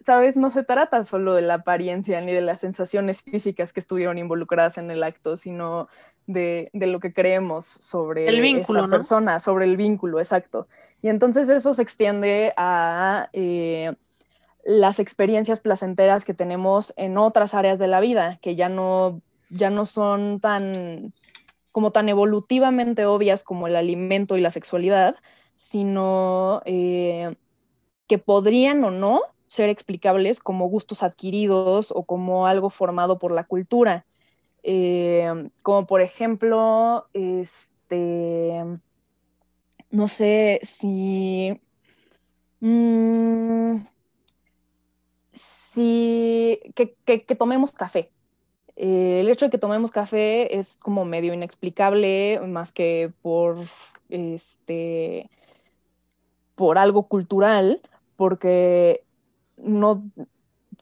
¿sabes? No se trata solo de la apariencia ni de las sensaciones físicas que estuvieron involucradas en el acto, sino de, lo que creemos sobre el vínculo, esta persona, sobre el vínculo, exacto. Y entonces eso se extiende a eh, las experiencias placenteras que tenemos en otras áreas de la vida, que ya no, ya no son tan como tan evolutivamente obvias como el alimento y la sexualidad, sino eh, que podrían o no ser explicables como gustos adquiridos o como algo formado por la cultura. Eh, como por ejemplo, este, no sé si, mm, si que, tomemos café. Eh, el hecho de que tomemos café es como medio inexplicable, más que por este por algo cultural, porque no,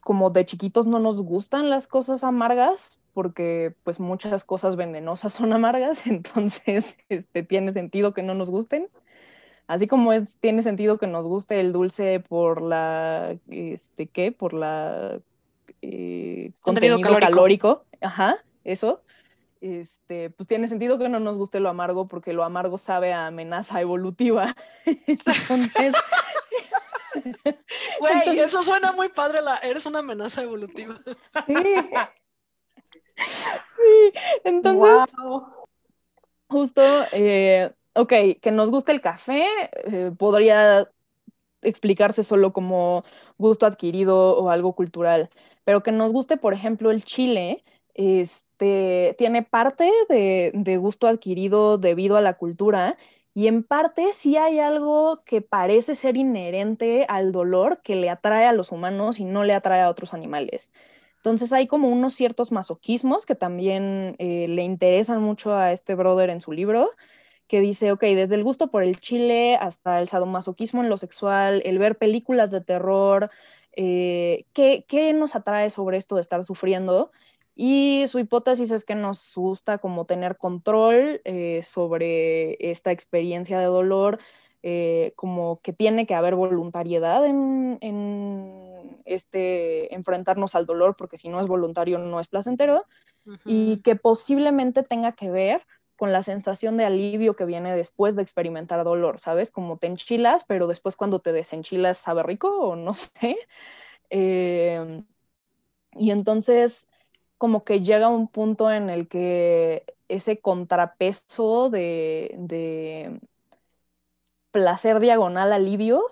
como de chiquitos no nos gustan las cosas amargas, porque pues muchas cosas venenosas son amargas, entonces este, tiene sentido que no nos gusten. Así como es, tiene sentido que nos guste el dulce por la, este, ¿qué? Por la eh, contenido, calórico. calórico. Ajá, eso. Este, pues tiene sentido que no nos guste lo amargo porque lo amargo sabe a amenaza evolutiva. Entonces, Güey, eso suena muy padre, la, eres una amenaza evolutiva. Sí, entonces, justo, eh, ok, que nos guste el café, eh, podría explicarse solo como gusto adquirido o algo cultural, pero que nos guste, por ejemplo, el chile, este, tiene parte de gusto adquirido debido a la cultura y en parte sí hay algo que parece ser inherente al dolor que le atrae a los humanos y no le atrae a otros animales. Entonces hay como unos ciertos masoquismos que también eh, le interesan mucho a este brother en su libro, que dice, ok, desde el gusto por el chile hasta el sadomasoquismo en lo sexual, el ver películas de terror, eh, ¿qué, ¿qué nos atrae sobre esto de estar sufriendo? Y su hipótesis es que nos gusta como tener control eh, sobre esta experiencia de dolor, eh, como que tiene que haber voluntariedad en, este enfrentarnos al dolor, porque si no es voluntario no es placentero, y que posiblemente tenga que ver con la sensación de alivio que viene después de experimentar dolor, ¿sabes? Como te enchilas, pero después cuando te desenchilas sabe rico o no sé. Em, y entonces como que llega un punto en el que ese contrapeso de, placer diagonal alivio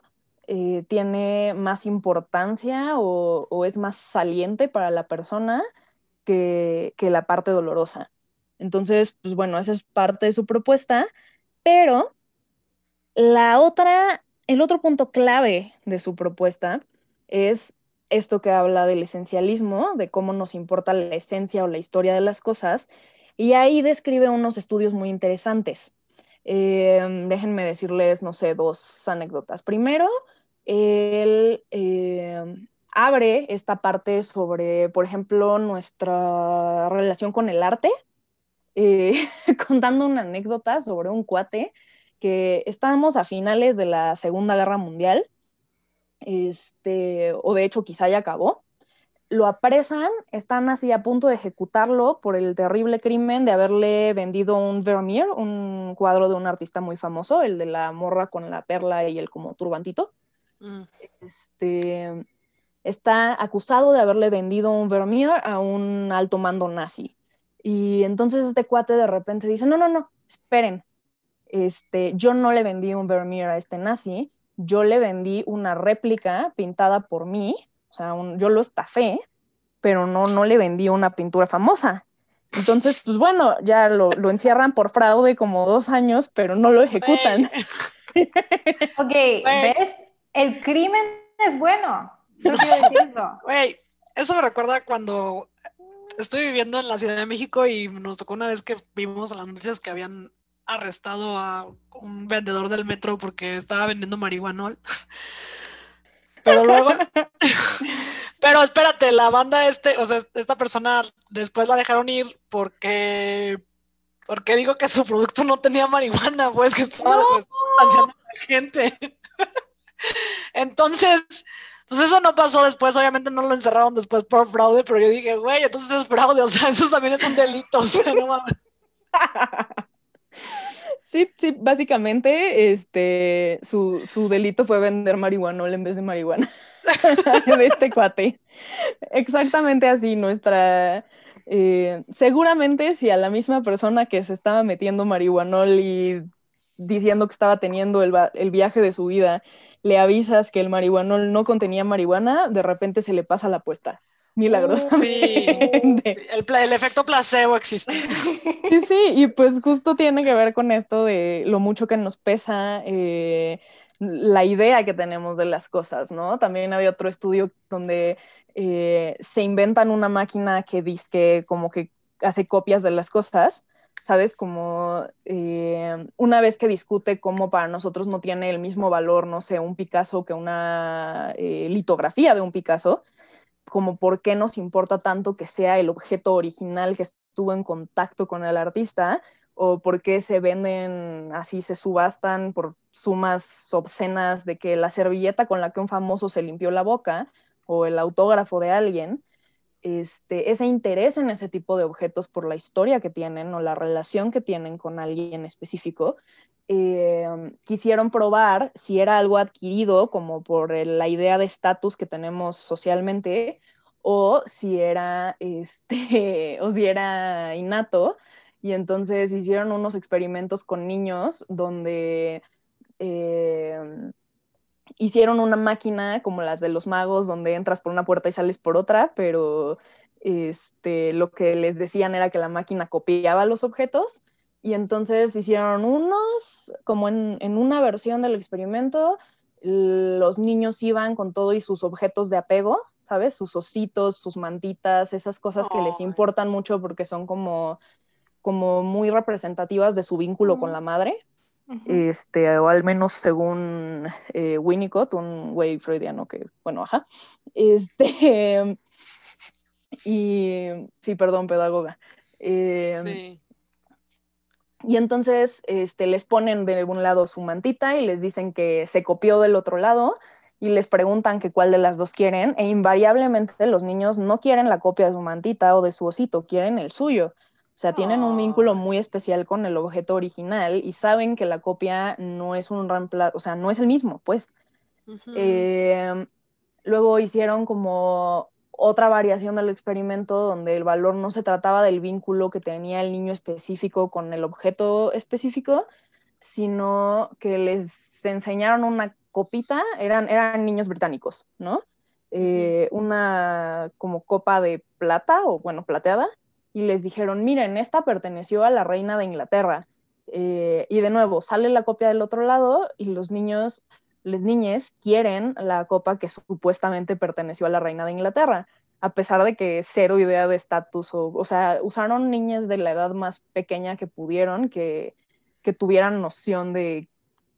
eh, tiene más importancia o, es más saliente para la persona que, que la parte dolorosa. Entonces, pues bueno, esa es parte de su propuesta, pero la otra, el otro punto clave de su propuesta es esto que habla del esencialismo, de cómo nos importa la esencia o la historia de las cosas, y ahí describe unos estudios muy interesantes. Em, déjenme decirles, no sé, dos anécdotas. Primero, él em, abre esta parte sobre, por ejemplo, nuestra relación con el arte eh, contando una anécdota sobre un cuate que estábamos a finales de la Segunda Guerra Mundial, este, o de hecho quizá ya acabó, lo apresan, están así a punto de ejecutarlo por el terrible crimen de haberle vendido un Vermeer, un cuadro de un artista muy famoso, el de la morra con la perla y el como turbantito. Mm. Este, está acusado de haberle vendido un Vermeer a un alto mando nazi. Y entonces este cuate de repente dice, no, no, no, esperen, este, yo no le vendí un Vermeer a este nazi, yo le vendí una réplica pintada por mí, o sea, yo lo estafé, pero no, no le vendí una pintura famosa. Entonces, pues bueno, ya lo, lo encierran por fraude como dos años, pero no lo ejecutan. ok, ¿ves? El crimen es bueno. Eso. eso me recuerda cuando estoy viviendo en la Ciudad de México y nos tocó una vez que vimos las noticias que habían arrestado a un vendedor del metro porque estaba vendiendo marihuana. Pero luego, pero espérate, la banda este, o sea, esta persona después la dejaron ir porque, porque digo que su producto no tenía marihuana, pues que estaba no. a la gente. Entonces, pues eso no pasó después, obviamente no lo encerraron después por fraude, pero yo dije, güey, entonces es fraude, o sea, eso también es un delito, no. Sí, sí, básicamente este, su, su delito fue vender marihuana en vez de marihuana de este cuate. Exactamente así, nuestra... Eh, seguramente si a la misma persona que se estaba metiendo marihuanol y diciendo que estaba teniendo el, el viaje de su vida le avisas que el marihuanol no contenía marihuana, de repente se le pasa la apuesta. Milagrosamente. Sí, el, efecto placebo existe. Sí, sí, y pues justo tiene que ver con esto de lo mucho que nos pesa eh, la idea que tenemos de las cosas, ¿no? También había otro estudio donde eh, se inventan una máquina que dice como que hace copias de las cosas ¿sabes? Como eh, una vez que discute cómo para nosotros no tiene el mismo valor, no sé, un Picasso que una eh, litografía de un Picasso, como por qué nos importa tanto que sea el objeto original que estuvo en contacto con el artista, o por qué se venden así, se subastan por sumas obscenas de que la servilleta con la que un famoso se limpió la boca, o el autógrafo de alguien, este, ese interés en ese tipo de objetos por la historia que tienen o la relación que tienen con alguien específico, eh, quisieron probar si era algo adquirido como por la idea de estatus que tenemos socialmente o si era, este, o si era innato. Y entonces hicieron unos experimentos con niños donde eh, hicieron una máquina como las de los magos, donde entras por una puerta y sales por otra, pero este, lo que les decían era que la máquina copiaba los objetos. Y entonces hicieron unos, como en, una versión del experimento, los niños iban con todo y sus objetos de apego, ¿sabes? Sus ositos, sus mantitas, esas cosas que les importan mucho porque son como, como muy representativas de su vínculo con la madre este, o al menos según eh, Winnicott, un güey freudiano que, bueno, ajá, este, Y sí, perdón, pedagoga. Em, Sí. Y entonces este, les ponen de un lado su mantita y les dicen que se copió del otro lado y les preguntan que cuál de las dos quieren e invariablemente los niños no quieren la copia de su mantita o de su osito, quieren el suyo. O sea, tienen un vínculo muy especial con el objeto original y saben que la copia no es un reemplazo, o sea, no es el mismo, pues. Eh, luego hicieron como otra variación del experimento donde el valor no se trataba del vínculo que tenía el niño específico con el objeto específico, sino que les enseñaron una copita, eran, eran niños británicos, ¿no? Eh, una como copa de plata o bueno, plateada, y les dijeron, miren, esta perteneció a la reina de Inglaterra. Eh, y de nuevo, sale la copia del otro lado y los niños les niñes quieren la copa que supuestamente perteneció a la reina de Inglaterra, a pesar de que cero idea de estatus, o, o sea, usaron niñas de la edad más pequeña que pudieron, que, que tuvieran noción de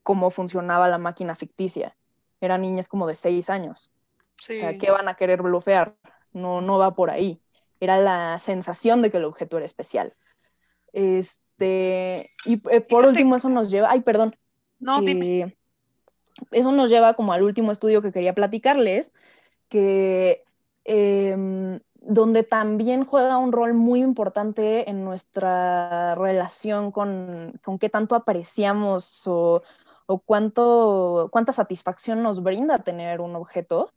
cómo funcionaba la máquina ficticia. Eran niñas como de seis años. Sí. O sea, ¿qué van a querer blofear? No, no va por ahí. Era la sensación de que el objeto era especial. Este, y eh, por Fíjate- último, eso nos lleva, ay, perdón, No, dime. eso nos lleva como al último estudio que quería platicarles, que em, donde también juega un rol muy importante en nuestra relación con, con qué tanto apreciamos o, o cuánto, cuánta satisfacción nos brinda tener un objeto,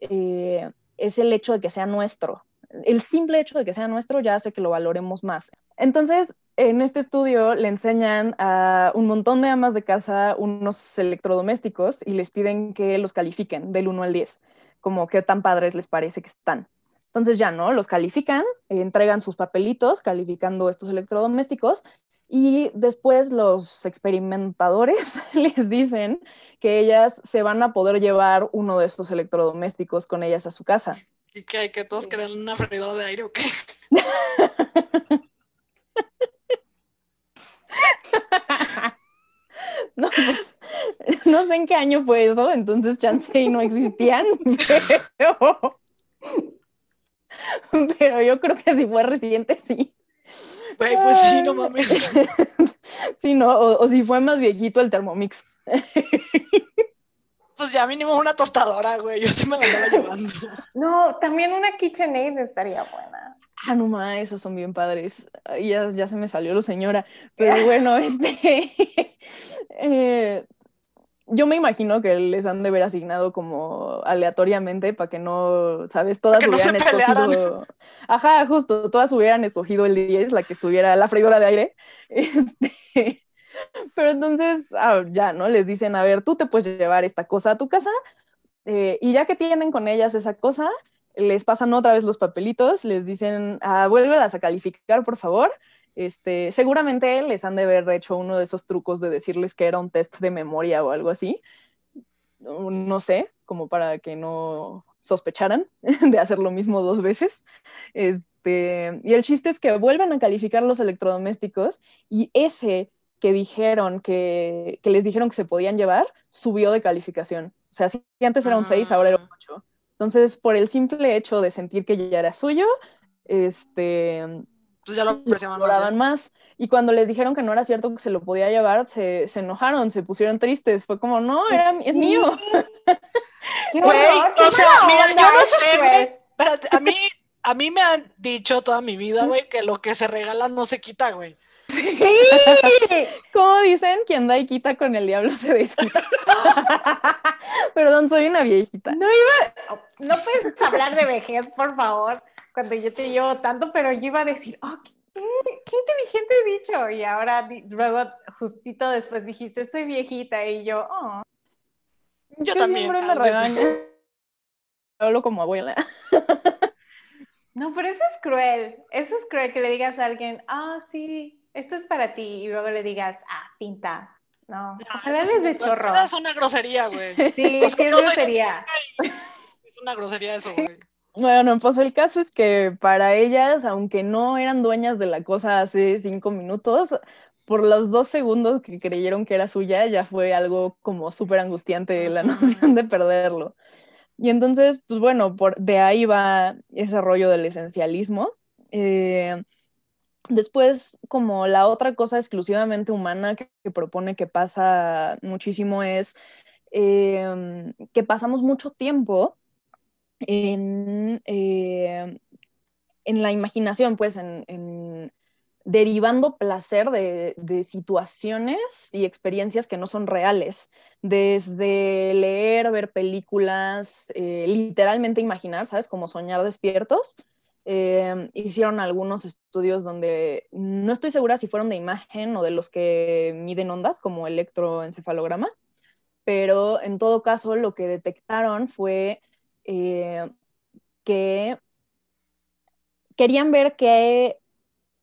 eh, es el hecho de que sea nuestro. El simple hecho de que sea nuestro ya hace que lo valoremos más. Entonces, en este estudio le enseñan a un montón de amas de casa unos electrodomésticos y les piden que los califiquen del 1 al 10, como qué tan padres les parece que están. Entonces ya, ¿no? Los califican, entregan sus papelitos calificando estos electrodomésticos y después los experimentadores les dicen que ellas se van a poder llevar uno de esos electrodomésticos con ellas a su casa. ¿Y qué? ¿Que todos querían una freidora de aire o qué? No, pues, no sé en qué año fue eso, entonces chance y no existían, pero, pero yo creo que si fue reciente, sí. Güey, pues sí, no mames. Sí, no, o, o si fue más viejito el Thermomix. Pues ya mínimo una tostadora, güey. Yo sí me la andaba llevando. No, también una KitchenAid estaría buena. Ah, no más, esos son bien padres. Ya, ya se me salió lo señora. Pero bueno, este. eh, yo me imagino que les han de haber asignado como aleatoriamente para que no, ¿sabes? Todas que no se hubieran escogido. Ajá, justo, todas hubieran escogido el 10, la que estuviera la freidora de aire. Este, Pero entonces, ah, ya, ¿no? Les dicen, a ver, tú te puedes llevar esta cosa a tu casa. eh, y ya que tienen con ellas esa cosa, les pasan otra vez los papelitos, les dicen, ah, vuélvelas a calificar, por favor. Este, seguramente les han de haber hecho uno de esos trucos de decirles que era un test de memoria o algo así. No sé, como para que no sospecharan de hacer lo mismo dos veces. Este, y el chiste es que vuelven a calificar los electrodomésticos y ese que dijeron que, que les dijeron que se podían llevar subió de calificación. O sea, si antes era un 6, ahora era un 8. Entonces, por el simple hecho de sentir que ya era suyo, este, Pues ya lo lo apreciaban más. valoraban ¿eh? más. Y cuando les dijeron que no era cierto que se lo podía llevar, se, se enojaron, se pusieron tristes. Fue como, no, era, es mío. Qué Güey, horror, o sea, mira, yo no sé, güey. a mí, a mí me han dicho toda mi vida, güey, que lo que se regala no se quita, güey. Sí. Como dicen, quien da y quita con el diablo se desquita. Perdón, soy una viejita. No iba, no puedes hablar de vejez, por favor, cuando yo te llevo tanto, pero yo iba a decir, oh, qué, qué inteligente dicho. Y ahora, luego, justito después dijiste, soy viejita, y yo, oh. Yo también. Siempre me rato. regañan. Hablo como abuela. No, pero eso es cruel. Eso es cruel que le digas a alguien, ah, sí, esto es para ti, y luego le digas, ah, pinta. No, No, ojalá eso les es de una- chorro. Es una grosería, güey. Sí, Pues no soy grosería. Es una grosería eso, güey. Bueno, pues el caso es que para ellas, aunque no eran dueñas de la cosa hace cinco minutos, por los dos segundos que creyeron que era suya, ya fue algo como súper angustiante la noción de perderlo. Y entonces, pues bueno, por, de ahí va ese rollo del esencialismo. Eh, después, como la otra cosa exclusivamente humana que, propone que pasa muchísimo es em, que pasamos mucho tiempo en, eh, en la imaginación, pues en derivando placer de, situaciones y experiencias que no son reales, desde leer, ver películas, eh, literalmente imaginar, ¿sabes? Como soñar despiertos. Eh, hicieron algunos estudios donde no estoy segura si fueron de imagen o de los que miden ondas, como electroencefalograma, pero en todo caso lo que detectaron fue eh, que querían ver qué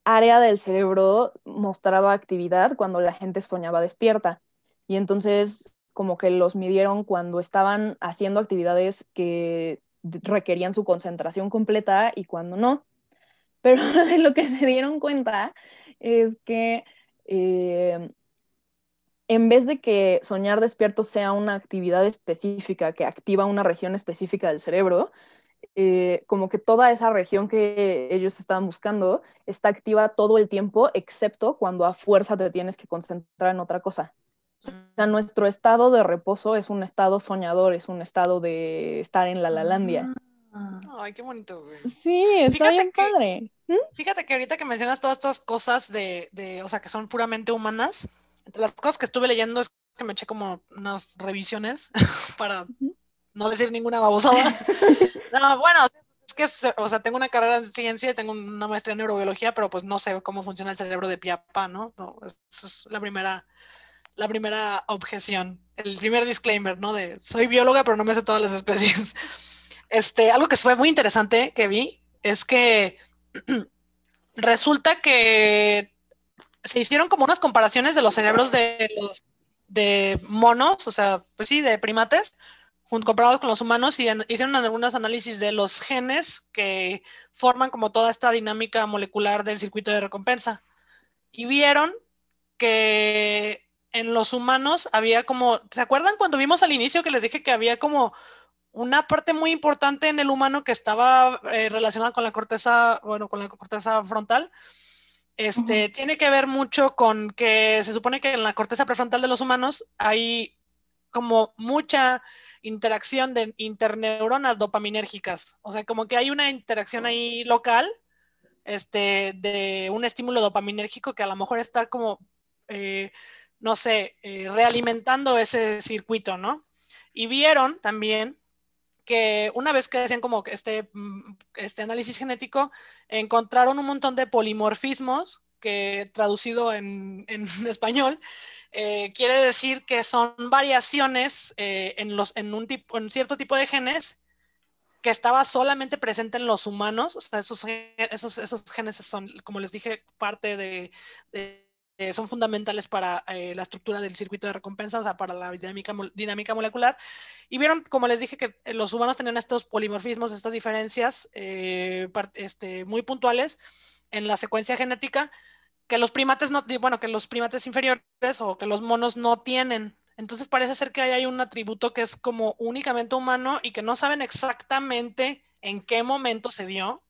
área del cerebro mostraba actividad cuando la gente soñaba despierta. Y entonces como que los midieron cuando estaban haciendo actividades que requerían su concentración completa y cuando no. Pero de lo que se dieron cuenta es que eh, en vez de que soñar despierto sea una actividad específica que activa una región específica del cerebro, eh, como que toda esa región que ellos estaban buscando está activa todo el tiempo, excepto cuando a fuerza te tienes que concentrar en otra cosa. O sea, nuestro estado de reposo es un estado soñador, es un estado de estar en la Lalandia. Ah. Ay, qué bonito, güey. Sí, está bien padre. ¿Mm? Fíjate que ahorita que mencionas todas estas cosas de, de, o sea, que son puramente humanas, entre las cosas que estuve leyendo es que me eché como unas revisiones para no decir ninguna babosada. no, bueno, es que, o sea, tengo una carrera en ciencia, tengo una maestría en neurobiología, pero pues no sé cómo funciona el cerebro de piapa, ¿no? no esa es la primera, la primera objeción, el primer disclaimer, ¿no? De soy bióloga, pero no me sé todas las especies. Este, algo que fue muy interesante que vi es que resulta que se hicieron como unas comparaciones de los cerebros de los de monos, o sea, pues sí, de primates, comparados con los humanos y hicieron algunos análisis de los genes que forman como toda esta dinámica molecular del circuito de recompensa. Y vieron que en los humanos había como, ¿se acuerdan cuando vimos al inicio que les dije que había como una parte muy importante en el humano que estaba eh, relacionada con la corteza, bueno, con la corteza frontal? Este, Tiene que ver mucho con que se supone que en la corteza prefrontal de los humanos hay como mucha interacción de interneuronas dopaminérgicas. O sea, como que hay una interacción ahí local este, de un estímulo dopaminérgico que a lo mejor está como, eh, no sé, eh, realimentando ese circuito, ¿no? Y vieron también que una vez que hacían como este, mm, este análisis genético, encontraron un montón de polimorfismos que traducido en, español, eh, quiere decir que son variaciones eh, en, los, en, un tipo, en cierto tipo de genes que estaba solamente presente en los humanos. O sea, esos, esos, esos genes son, como les dije, parte de, son fundamentales para eh, la estructura del circuito de recompensa, o sea, para la dinámica, dinámica molecular. Y vieron, como les dije, que los humanos tenían estos polimorfismos, estas diferencias este, muy puntuales en la secuencia genética que los primates no, bueno, que los primates inferiores o que los monos no tienen. Entonces parece ser que hay un atributo que es como únicamente humano y que no saben exactamente en qué momento se dio.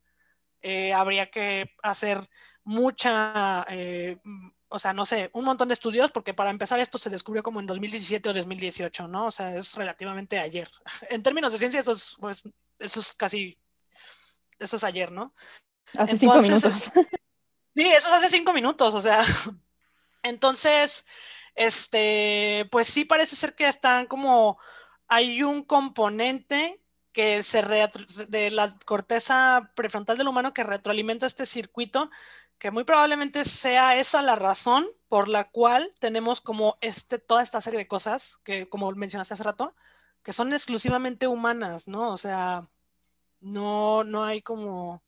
Eh, habría que hacer mucha, eh, o sea, no sé, un montón de estudios, porque para empezar esto se descubrió como en 2017 o 2018, ¿no? O sea, es relativamente ayer. En términos de ciencia, eso es, pues, eso es casi, eso es ayer, ¿no? Hace cinco minutos. Sí, eso es hace cinco minutos, o sea. Entonces, este, pues sí parece ser que están como, hay un componente que se de la corteza prefrontal del humano que retroalimenta este circuito, que muy probablemente sea esa la razón por la cual tenemos como este, toda esta serie de cosas que, como mencionaste hace rato, que son exclusivamente humanas, ¿no? O sea, no, no hay como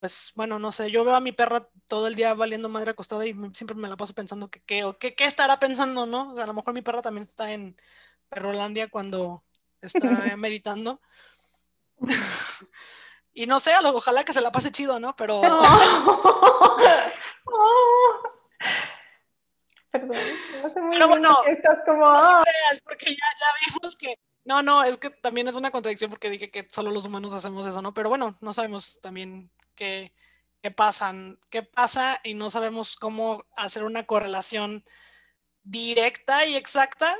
pues bueno, no sé, yo veo a mi perra todo el día valiendo madre acostada y siempre me la paso pensando que qué o qué, estará pensando, ¿no? O sea, a lo mejor mi perra también está en Perrolandia cuando está meditando. y no sé, ojalá que se la pase chido, ¿no? Pero... Perdón, no sé muy Pero bueno, estás como... porque ya, ya vimos que No, no, es que también es una contradicción porque dije que solo los humanos hacemos eso, ¿no? Pero bueno, no sabemos también qué, qué pasan, qué pasa y no sabemos cómo hacer una correlación directa y exacta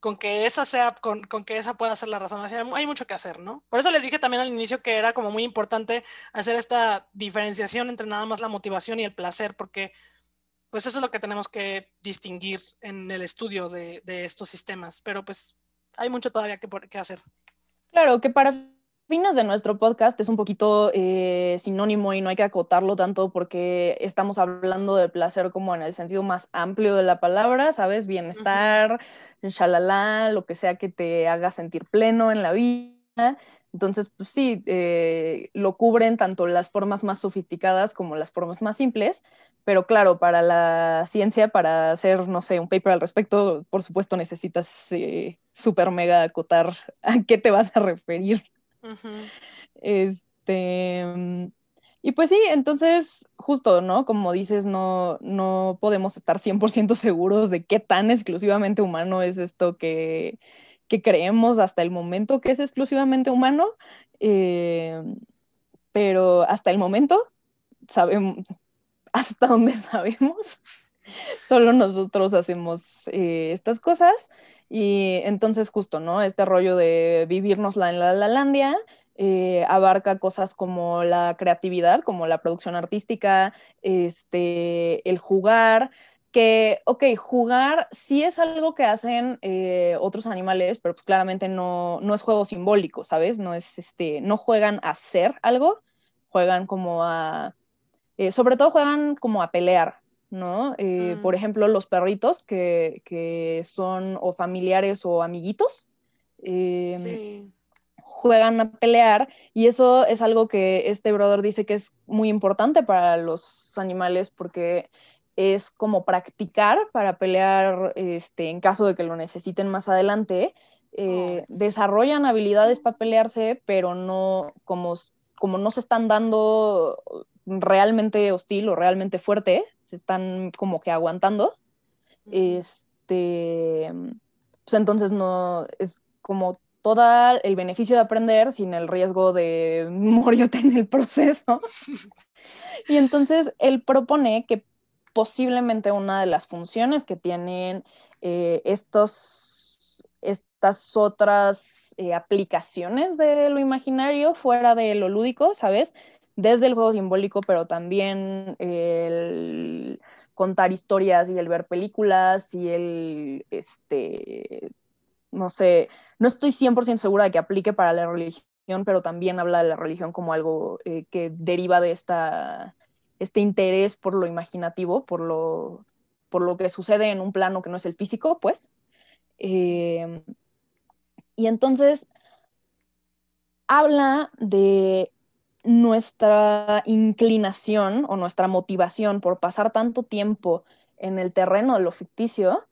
con que esa sea, con, con, que esa pueda ser la razón. hay mucho que hacer, ¿no? Por eso les dije también al inicio que era como muy importante hacer esta diferenciación entre nada más la motivación y el placer, porque pues eso es lo que tenemos que distinguir en el estudio de, de estos sistemas. Pero pues hay mucho todavía que, que hacer. Claro, que para fines de nuestro podcast es un poquito eh, sinónimo y no hay que acotarlo tanto porque estamos hablando de placer como en el sentido más amplio de la palabra, ¿sabes? Bienestar, shalala, lo que sea que te haga sentir pleno en la vida. Entonces, pues sí, eh, lo cubren tanto las formas más sofisticadas como las formas más simples, pero claro, para la ciencia, para hacer, no sé, un paper al respecto, por supuesto necesitas eh, súper mega acotar a qué te vas a referir. Este, y pues sí, entonces, justo, ¿no? Como dices, no, no podemos estar 100% seguros de qué tan exclusivamente humano es esto que, que creemos hasta el momento que es exclusivamente humano, eh, pero hasta el momento sabemos, hasta donde sabemos, solo nosotros hacemos eh, estas cosas y entonces justo, ¿no? Este rollo de vivirnosla en la Lalandia eh, abarca cosas como la creatividad, como la producción artística, este, el jugar, que, ok, jugar sí es algo que hacen eh, otros animales, pero pues claramente no, no es juego simbólico, ¿sabes? No es, este, no juegan a hacer algo, juegan como a, eh, sobre todo juegan como a pelear, ¿no? Eh, por mm. ejemplo, los perritos que, son o familiares o amiguitos. Em, juegan a pelear y eso es algo que este brother dice que es muy importante para los animales porque es como practicar para pelear este, en caso de que lo necesiten más adelante. Eh, desarrollan habilidades para pelearse, pero no como, como no se están dando realmente hostil o realmente fuerte, se están como que aguantando. Este, pues entonces no es como todo el beneficio de aprender sin el riesgo de morirte en el proceso. y entonces él propone que posiblemente una de las funciones que tienen eh, estos, estas otras eh, aplicaciones de lo imaginario fuera de lo lúdico, ¿sabes? Desde el juego simbólico, pero también el contar historias y el ver películas y el, este, no sé, no estoy 100% segura de que aplique para la religión, pero también habla de la religión como algo eh, que deriva de esta, este interés por lo imaginativo, por lo, por lo que sucede en un plano que no es el físico, pues. Eh, y entonces habla de nuestra inclinación o nuestra motivación por pasar tanto tiempo en el terreno de lo ficticio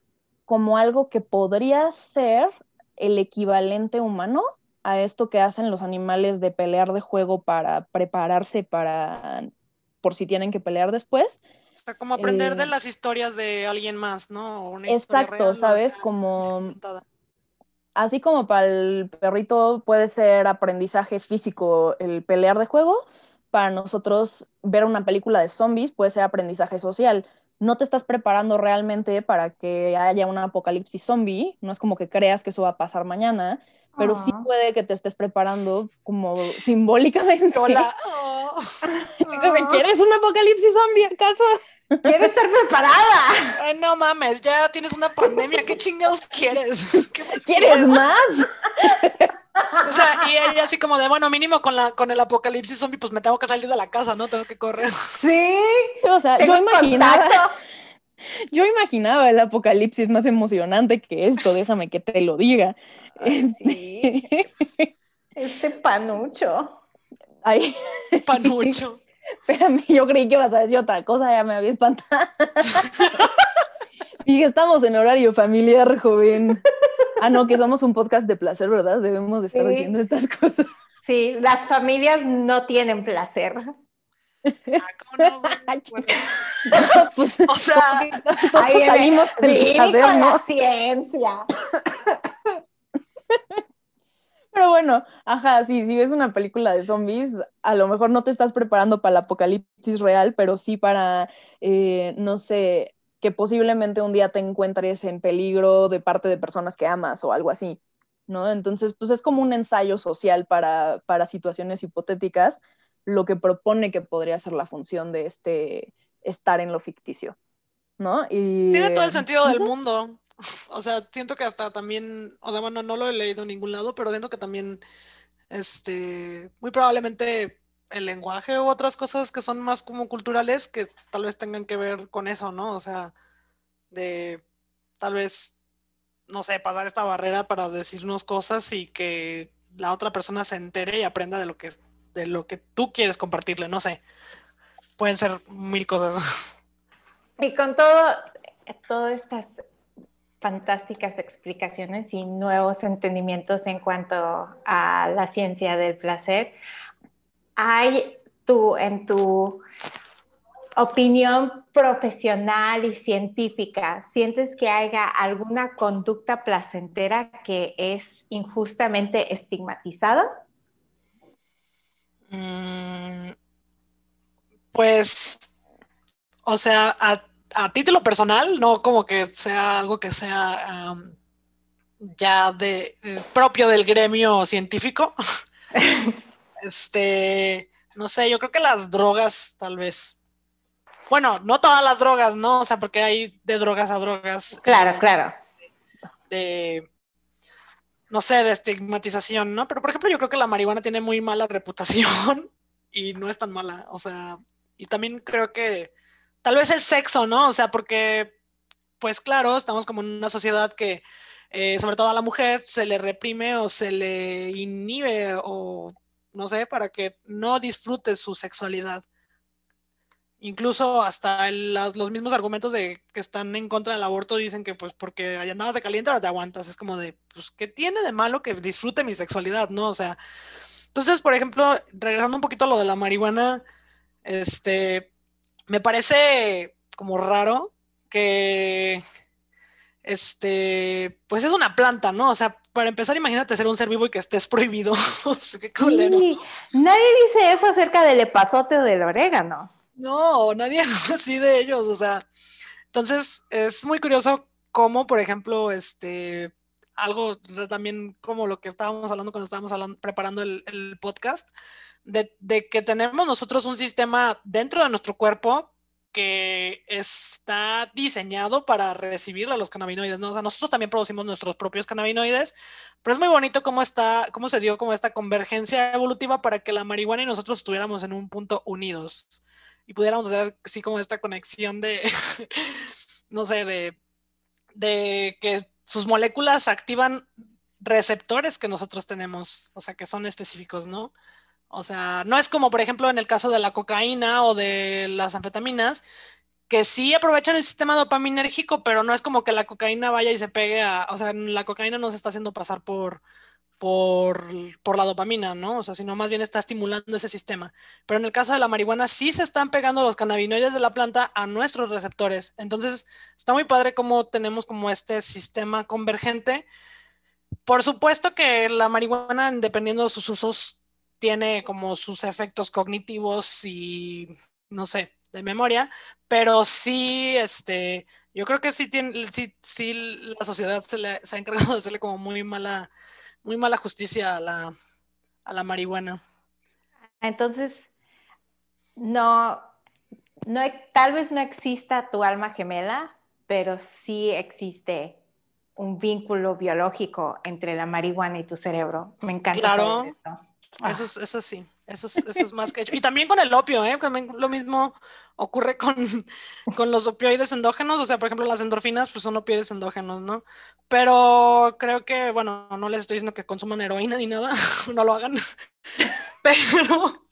como algo que podría ser el equivalente humano a esto que hacen los animales de pelear de juego para prepararse para por si tienen que pelear después. O sea, como aprender de eh, las historias de alguien más, ¿no? exacto, ¿sabes? como así como para el perrito puede ser aprendizaje físico el pelear de juego, para nosotros ver una película de zombies puede ser aprendizaje social. No te estás preparando realmente para que haya un apocalipsis zombie, no es como que creas que eso va a pasar mañana, pero sí puede que te estés preparando como simbólicamente. Hola. ¿Quieres un apocalipsis zombie acaso? Quiero estar preparada. Ay, no mames, ya tienes una pandemia. ¿Qué chingados quieres? ¿Quieres más? O sea, y ella así como de, bueno, mínimo con, la, con el apocalipsis zombie, pues me tengo que salir de la casa, ¿no? Tengo que correr. Sí. O sea, yo imaginaba. Yo imaginaba el apocalipsis más emocionante que esto, déjame que te lo diga. sí. Este panucho. Ay. Panucho. Espérame, yo creí que ibas a decir otra cosa, ya me había espantado. y estamos en horario familiar, joven. Ah, no, que somos un podcast de placer, ¿verdad? Debemos de estar diciendo estas cosas. Sí, las familias no tienen placer. Ah, ¿cómo no? pues, o sea, ahí salimos de la ciencia. Pero bueno, ajá, sí, si ves una película de zombies, a lo mejor no te estás preparando para el apocalipsis real, pero sí para, eh, no sé, que posiblemente un día te encuentres en peligro de parte de personas que amas o algo así, ¿no? Entonces, pues es como un ensayo social para, para situaciones hipotéticas, lo que propone que podría ser la función de este estar en lo ficticio, ¿no? Y... Tiene todo el sentido del mundo. O sea, siento que hasta también, o sea, bueno, no lo he leído en ningún lado, pero siento que también, este, muy probablemente el lenguaje u otras cosas que son más como culturales que tal vez tengan que ver con eso, ¿no? O sea, de tal vez, no sé, pasar esta barrera para decirnos cosas y que la otra persona se entere y aprenda de lo que, de lo que tú quieres compartirle, no sé. Pueden ser mil cosas. Y con todo, todas estas fantásticas explicaciones y nuevos entendimientos en cuanto a la ciencia del placer. ¿Hay tú, en tu opinión profesional y científica, sientes que haya alguna conducta placentera que es injustamente estigmatizada? Mm, pues, o sea, a a título personal, no como que sea algo que sea ya de eh, propio del gremio científico. este, no sé, yo creo que las drogas, tal vez. Bueno, no todas las drogas, ¿no? O sea, porque hay de drogas a drogas. Claro, claro. De, no sé, de estigmatización, ¿no? Pero por ejemplo, yo creo que la marihuana tiene muy mala reputación y no es tan mala. O sea, y también creo que tal vez el sexo, ¿no? O sea, porque, pues claro, estamos como en una sociedad que, eh, sobre todo a la mujer, se le reprime o se le inhibe o, no sé, para que no disfrute su sexualidad. Incluso hasta los mismos argumentos de que están en contra del aborto dicen que pues porque andabas de caliente ahora te aguantas. Es como de, pues, ¿qué tiene de malo que disfrute mi sexualidad, no? O sea, entonces, por ejemplo, regresando un poquito a lo de la marihuana, este, me parece como raro que este, pues es una planta, ¿no? O sea, para empezar, imagínate ser un ser vivo y que estés prohibido. qué culero. nadie dice eso acerca del epazote o del orégano. No, nadie así de ellos, o sea. Entonces, es muy curioso cómo, por ejemplo, este, algo también como lo que estábamos hablando cuando estábamos hablando, preparando el, el podcast, de, que tenemos nosotros un sistema dentro de nuestro cuerpo que está diseñado para recibir a los cannabinoides, ¿no? O sea, nosotros también producimos nuestros propios cannabinoides, pero es muy bonito cómo está, cómo se dio como esta convergencia evolutiva para que la marihuana y nosotros estuviéramos en un punto unidos y pudiéramos hacer así como esta conexión de, no sé, de que sus moléculas activan receptores que nosotros tenemos, o sea, que son específicos, ¿no? O sea, no es como, por ejemplo, en el caso de la cocaína o de las anfetaminas, que sí aprovechan el sistema dopaminérgico, pero no es como que la cocaína vaya y se pegue a, o sea, la cocaína no se está haciendo pasar por, por, por, la dopamina, ¿no? O sea, sino más bien está estimulando ese sistema. Pero en el caso de la marihuana sí se están pegando los cannabinoides de la planta a nuestros receptores. Entonces, está muy padre cómo tenemos como este sistema convergente. Por supuesto que la marihuana, dependiendo de sus usos, tiene como sus efectos cognitivos y, no sé, de memoria, pero sí, este, yo creo que sí, tiene, sí, sí la sociedad se, le, se ha encargado de hacerle como muy mala, muy mala justicia a la, a la marihuana. Entonces, no, no, tal vez no exista tu alma gemela, pero sí existe un vínculo biológico entre la marihuana y tu cerebro. Me encanta. Claro. Eso, es, eso sí, eso es, eso es más que hecho. Y también con el opio, ¿eh? También lo mismo ocurre con, con, los opioides endógenos, o sea, por ejemplo, las endorfinas, pues son opioides endógenos, ¿no? Pero creo que, bueno, no les estoy diciendo que consuman heroína ni nada, no lo hagan, pero,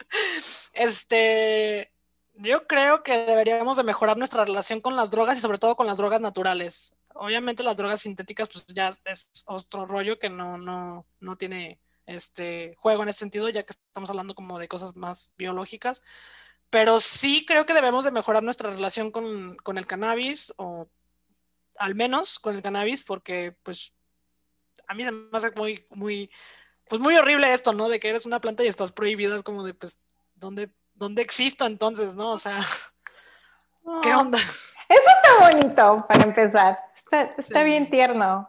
este, yo creo que deberíamos de mejorar nuestra relación con las drogas y sobre todo con las drogas naturales. Obviamente las drogas sintéticas, pues ya es otro rollo que no, no, no tiene este juego en ese sentido, ya que estamos hablando como de cosas más biológicas. Pero sí creo que debemos de mejorar nuestra relación con, con el cannabis, o al menos con el cannabis, porque pues a mí se me hace muy, muy pues muy horrible esto, ¿no? De que eres una planta y estás prohibida, es como de, pues, ¿dónde, dónde existo entonces, no? O sea, ¿qué onda? Eso está bonito, para empezar. Está, bien tierno.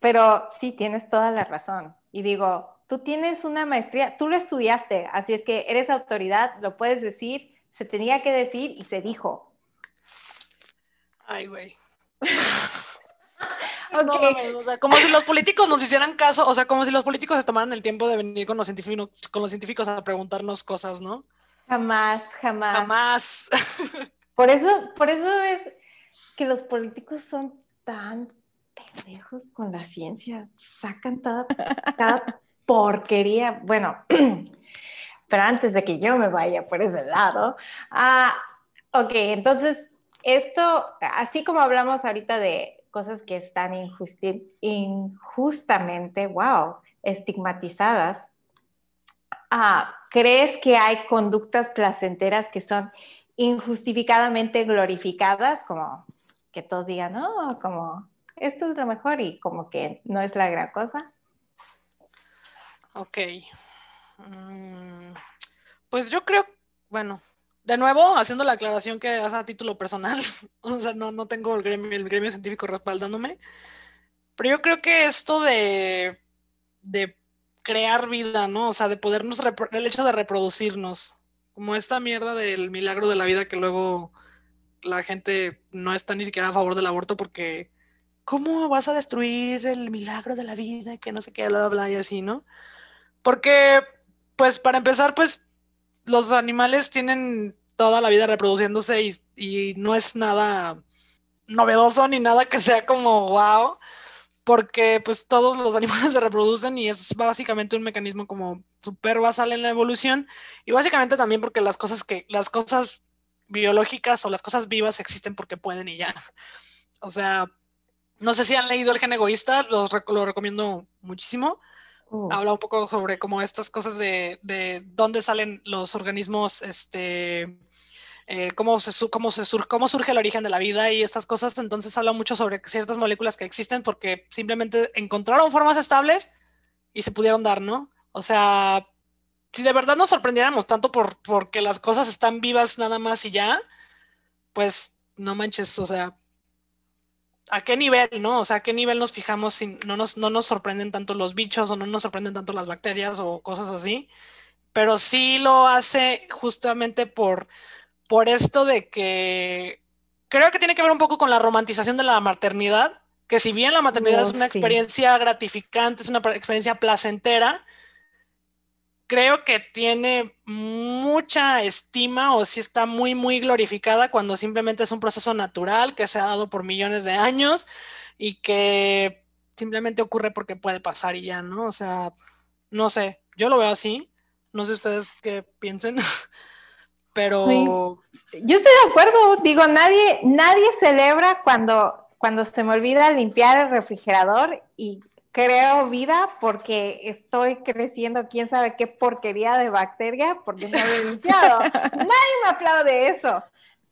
Pero sí, tienes toda la razón. Y digo, tú tienes una maestría, tú lo estudiaste, así es que eres autoridad, lo puedes decir, se tenía que decir y se dijo. Ay, güey. o sea, como si los políticos nos hicieran caso, o sea, como si los políticos se tomaran el tiempo de venir con los científicos, con los científicos a preguntarnos cosas, ¿no? Jamás, jamás. Jamás. Por eso, por eso es que los políticos son tan pendejos con la ciencia, sacan toda, porquería. Bueno, pero antes de que yo me vaya por ese lado, ah, ok, entonces esto, así como hablamos ahorita de cosas que están injustamente, wow, estigmatizadas, ah, ¿crees que hay conductas placenteras que son injustificadamente glorificadas, como que todos digan, no, como esto es lo mejor y como que no es la gran cosa. Ok. Mm, pues yo creo, bueno, de nuevo, haciendo la aclaración que hace a título personal, o sea, no, no tengo el gremio, el gremio científico respaldándome, pero yo creo que esto de, de crear vida, ¿no? O sea, de podernos, el hecho de reproducirnos, como esta mierda del milagro de la vida que luego la gente no está ni siquiera a favor del aborto porque ¿cómo vas a destruir el milagro de la vida? Que no sé qué, bla, bla, y así, ¿no? Porque, pues, para empezar, pues, los animales tienen toda la vida reproduciéndose y, y no es nada novedoso ni nada que sea como wow porque pues todos los animales se reproducen y es básicamente un mecanismo como súper basal en la evolución y básicamente también porque las cosas que las cosas biológicas o las cosas vivas existen porque pueden y ya. O sea, no sé si han leído El gen egoísta, los, lo recomiendo muchísimo. Uh. Habla un poco sobre cómo estas cosas de, de dónde salen los organismos este, eh, cómo, se, cómo, se cómo surge el origen de la vida y estas cosas. Entonces habla mucho sobre ciertas moléculas que existen porque simplemente encontraron formas estables y se pudieron dar, ¿no? O sea, si de verdad nos sorprendiéramos tanto por porque las cosas están vivas nada más y ya, pues no manches, o sea, ¿a qué nivel, no? O sea, ¿a qué nivel nos fijamos si no nos, no nos sorprenden tanto los bichos o no nos sorprenden tanto las bacterias o cosas así? Pero sí lo hace justamente por por esto de que creo que tiene que ver un poco con la romantización de la maternidad, que si bien la maternidad es una experiencia gratificante, es una experiencia placentera, creo que tiene mucha estima o si está muy, muy glorificada cuando simplemente es un proceso natural que se ha dado por millones de años y que simplemente ocurre porque puede pasar y ya, ¿no? O sea, no sé, yo lo veo así, no sé ustedes qué piensen. pero... Yo estoy de acuerdo, digo, nadie, nadie celebra cuando, cuando se me olvida limpiar el refrigerador y creo vida porque estoy creciendo quién sabe qué porquería de bacteria porque no he limpiado. Nadie me aplaude eso.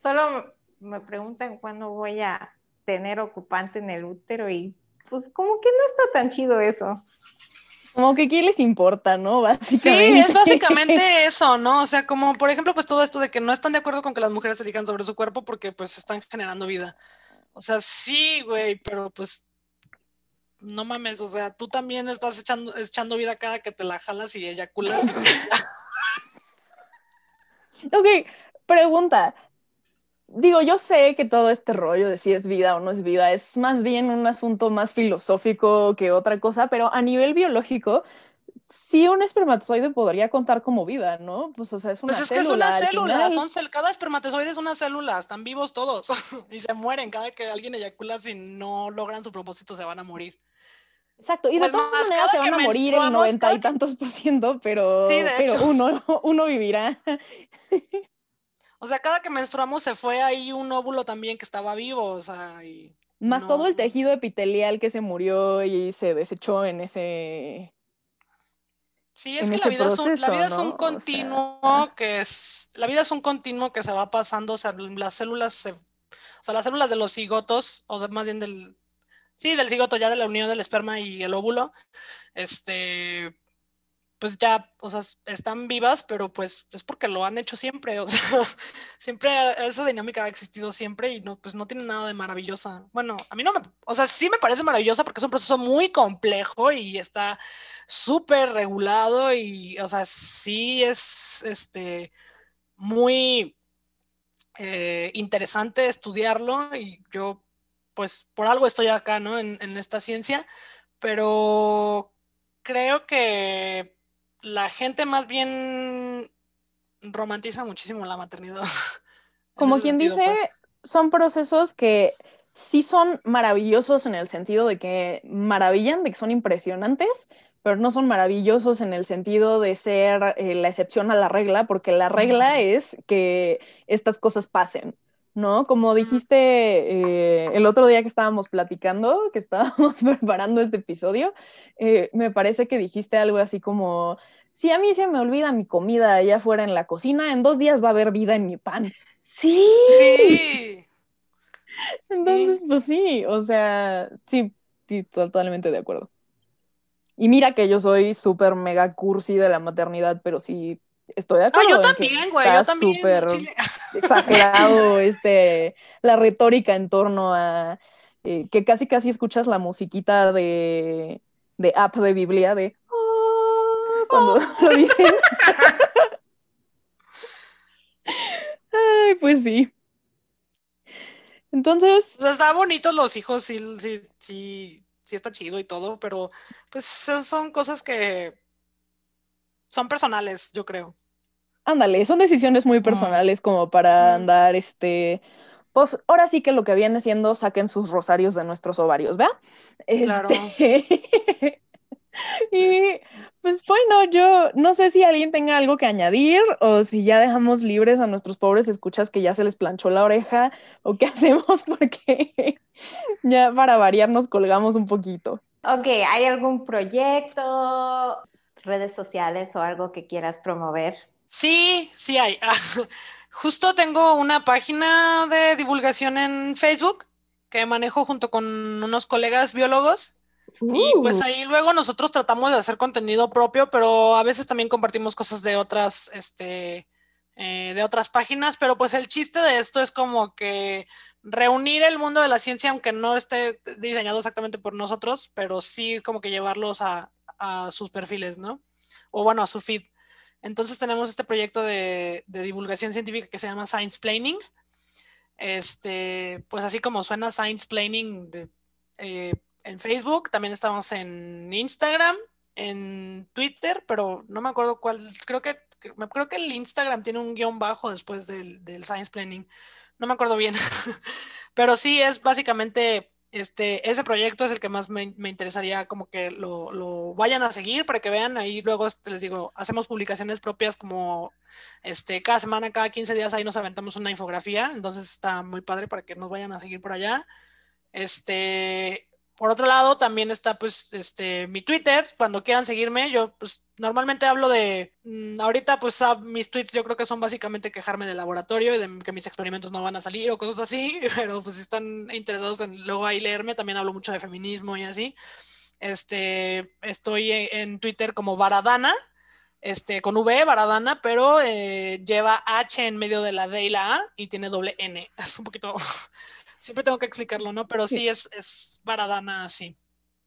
Solo me preguntan cuándo voy a tener ocupante en el útero y pues como que no está tan chido eso. Como que quién les importa, ¿no? Básicamente. Sí, es básicamente eso, ¿no? O sea, como por ejemplo, pues todo esto de que no están de acuerdo con que las mujeres se elijan sobre su cuerpo porque pues están generando vida. O sea, sí, güey, pero pues no mames, o sea, tú también estás echando, echando vida cada que te la jalas y eyaculas. ok, pregunta digo, yo sé que todo este rollo de si es vida o no es vida es más bien un asunto más filosófico que otra cosa, pero a nivel biológico, sí un espermatozoide podría contar como vida, ¿no? Pues, o sea, es una pues es que es una célula, son cada espermatozoide es una célula, están vivos todos y se mueren cada que alguien eyacula si no logran su propósito se van a morir. Exacto, y de todas maneras se van a morir el noventa y tantos por ciento, pero, pero uno, uno vivirá. O sea, cada que menstruamos se fue ahí un óvulo también que estaba vivo, o sea, y Más todo el tejido epitelial que se murió y se desechó en ese... Sí, es que la vida, es un, la vida es un continuo que es, la vida es un continuo que se va pasando, o sea, las células se, o sea, las células de los cigotos, o sea, más bien del, sí, del cigoto, ya de la unión del esperma y el óvulo, este, pues ya, o sea, están vivas, pero pues es porque lo han hecho siempre, o sea, siempre esa dinámica ha existido siempre y no, pues no tiene nada de maravillosa. Bueno, a mí no me, o sea, sí me parece maravillosa porque es un proceso muy complejo y está súper regulado y, o sea, sí es, este, muy eh, interesante estudiarlo y yo, pues, por algo estoy acá, ¿no? En, en esta ciencia, pero creo que la gente más bien romantiza muchísimo la maternidad. Como quien dice, pues. son procesos que sí son maravillosos en el sentido de que maravillan, de que son impresionantes, pero no son maravillosos en el sentido de ser eh, la excepción a la regla, porque la regla es que estas cosas pasen. ¿No? Como dijiste eh, el otro día que estábamos platicando, que estábamos preparando este episodio, eh, me parece que dijiste algo así como, si a mí se me olvida mi comida allá afuera en la cocina, en dos días va a haber vida en mi pan. Sí. Sí. Entonces, pues sí, o sea, sí, sí, totalmente de acuerdo. Y mira que yo soy súper mega cursi de la maternidad, pero sí estoy de acuerdo. Ah, yo también, güey, yo también. Súper exagerado este, la retórica en torno a eh, que casi casi escuchas la musiquita de, de app de Biblia de oh", cuando lo dicen. Ay, pues sí. Entonces. O sea, está bonito los hijos, sí, sí, sí, sí está chido y todo, pero pues son cosas que son personales, yo creo. Ándale, son decisiones muy personales como para andar, este, pues ahora sí que lo que viene siendo saquen sus rosarios de nuestros ovarios, ¿vea? Claro. Este, y pues bueno, yo no sé si alguien tenga algo que añadir o si ya dejamos libres a nuestros pobres escuchas que ya se les planchó la oreja o qué hacemos porque ya para variar nos colgamos un poquito. Ok, ¿hay algún proyecto, redes sociales o algo que quieras promover? Sí, sí hay. justo tengo una página de divulgación en Facebook que manejo junto con unos colegas biólogos. Y pues uh. ahí luego nosotros tratamos de hacer contenido propio, pero a veces también compartimos cosas de otras, este, eh, de otras páginas. Pero pues el chiste de esto es como que reunir el mundo de la ciencia, aunque no esté diseñado exactamente por nosotros, pero sí como que llevarlos a, a sus perfiles, ¿no? O bueno, a su feed. Entonces tenemos este proyecto de, divulgación científica que se llama Science Planning. Este, pues así como suena Science Planning eh, en Facebook, también estamos en Instagram, en Twitter, pero no me acuerdo cuál, creo que, creo que el Instagram tiene un guion bajo después del, del Science Planning, no me acuerdo bien, pero sí es básicamente este, ese proyecto es el que más me, interesaría como que lo, vayan a seguir para que vean. Ahí luego les digo hacemos publicaciones propias como este cada semana cada 15 días ahí nos aventamos una infografía. Entonces está muy padre para que nos vayan a seguir por allá. Este por otro lado, también está pues este mi Twitter, cuando quieran seguirme, yo pues normalmente hablo de, mm, ahorita pues mis tweets yo creo que son básicamente quejarme del laboratorio y de que mis experimentos no van a salir o cosas así, pero pues si están interesados en luego ahí leerme, también hablo mucho de feminismo y así. Este, estoy en, Twitter como Varadana, este, con V, Varadana, pero eh, lleva H en medio de la D y la A y tiene doble N. Es un poquito siempre tengo que explicarlo, ¿no? Pero sí, es, es Baradana así.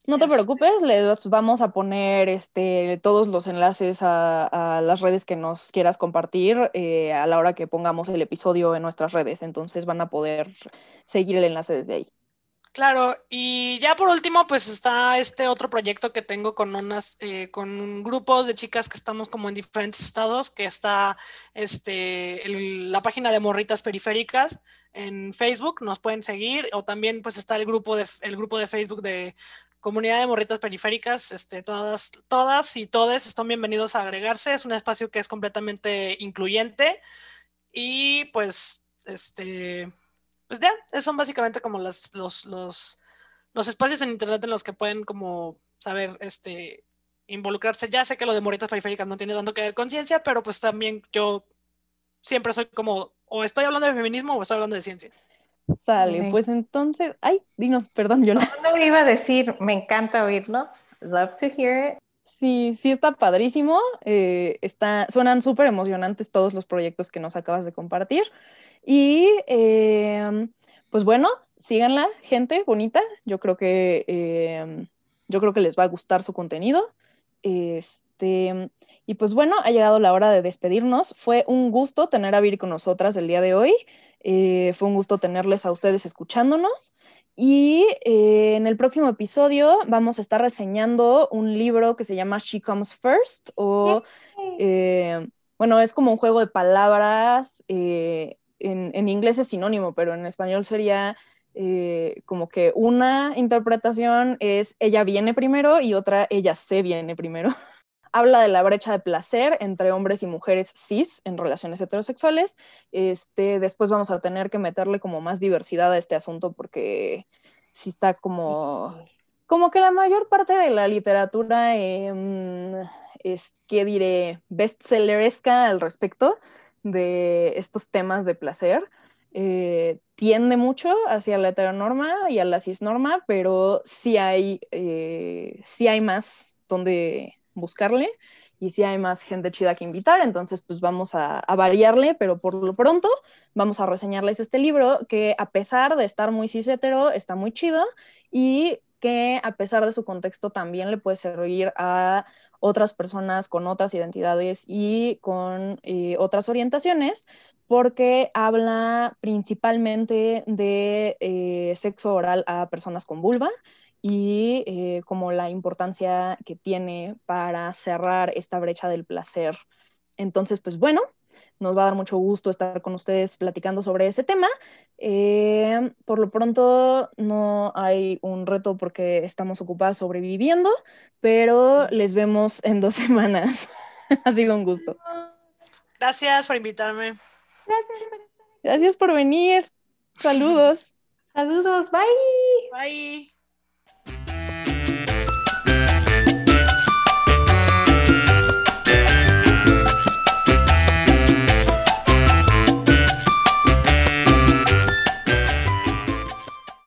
No te preocupes, les vamos a poner este, todos los enlaces a, las redes que nos quieras compartir eh, a la hora que pongamos el episodio en nuestras redes. Entonces van a poder seguir el enlace desde ahí. Claro, y ya por último, pues está este otro proyecto que tengo con unas, eh, con grupos de chicas que estamos como en diferentes estados, que está este, la página de Morritas Periféricas en Facebook, nos pueden seguir, o también pues está el grupo de, el grupo de Facebook de Comunidad de Morritas Periféricas, este, todas, todas y todes están bienvenidos a agregarse, es un espacio que es completamente incluyente y pues, este pues ya, son básicamente como los, los, espacios en internet en los que pueden como saber este, involucrarse. Ya sé que lo de moritas periféricas no tiene tanto que ver con ciencia, pero pues también yo siempre soy como, o estoy hablando de feminismo o estoy hablando de ciencia. Sale, pues entonces, ay, dinos, perdón, yo no. No iba a decir, me encanta oírlo. Love to hear it. Sí, sí está padrísimo. Eh, está, suenan súper emocionantes todos los proyectos que nos acabas de compartir. Y em, pues bueno, síganla, gente bonita. Yo creo que em, yo creo que les va a gustar su contenido. Este, y pues bueno, ha llegado la hora de despedirnos. Fue un gusto tener a Viri con nosotras el día de hoy. Eh, fue un gusto tenerles a ustedes escuchándonos. Y eh, en el próximo episodio vamos a estar reseñando un libro que se llama She Comes First, o eh, bueno, es como un juego de palabras, en, en, inglés es sinónimo, pero en español sería como que una interpretación es ella viene primero y otra ella se viene primero. habla de la brecha de placer entre hombres y mujeres cis en relaciones heterosexuales. Este, después vamos a tener que meterle como más diversidad a este asunto porque sí está como, como que la mayor parte de la literatura em, es, ¿qué diré?, bestselleresca al respecto de estos temas de placer. Eh, tiende mucho hacia la heteronorma y a la cisnorma, pero sí hay, eh, sí hay más donde buscarle y si hay más gente chida que invitar, entonces pues vamos a, variarle, pero por lo pronto vamos a reseñarles este libro que a pesar de estar muy cis está muy chido y que a pesar de su contexto también le puede servir a otras personas con otras identidades y con eh, otras orientaciones, porque habla principalmente de eh, sexo oral a personas con vulva y eh, como la importancia que tiene para cerrar esta brecha del placer. Entonces, pues bueno, nos va a dar mucho gusto estar con ustedes platicando sobre ese tema. Eh, por lo pronto no hay un reto porque estamos ocupadas sobreviviendo, pero les vemos en dos semanas. ha sido un gusto. Gracias por invitarme. Gracias por, Gracias por venir. Saludos. Saludos. Bye. Bye.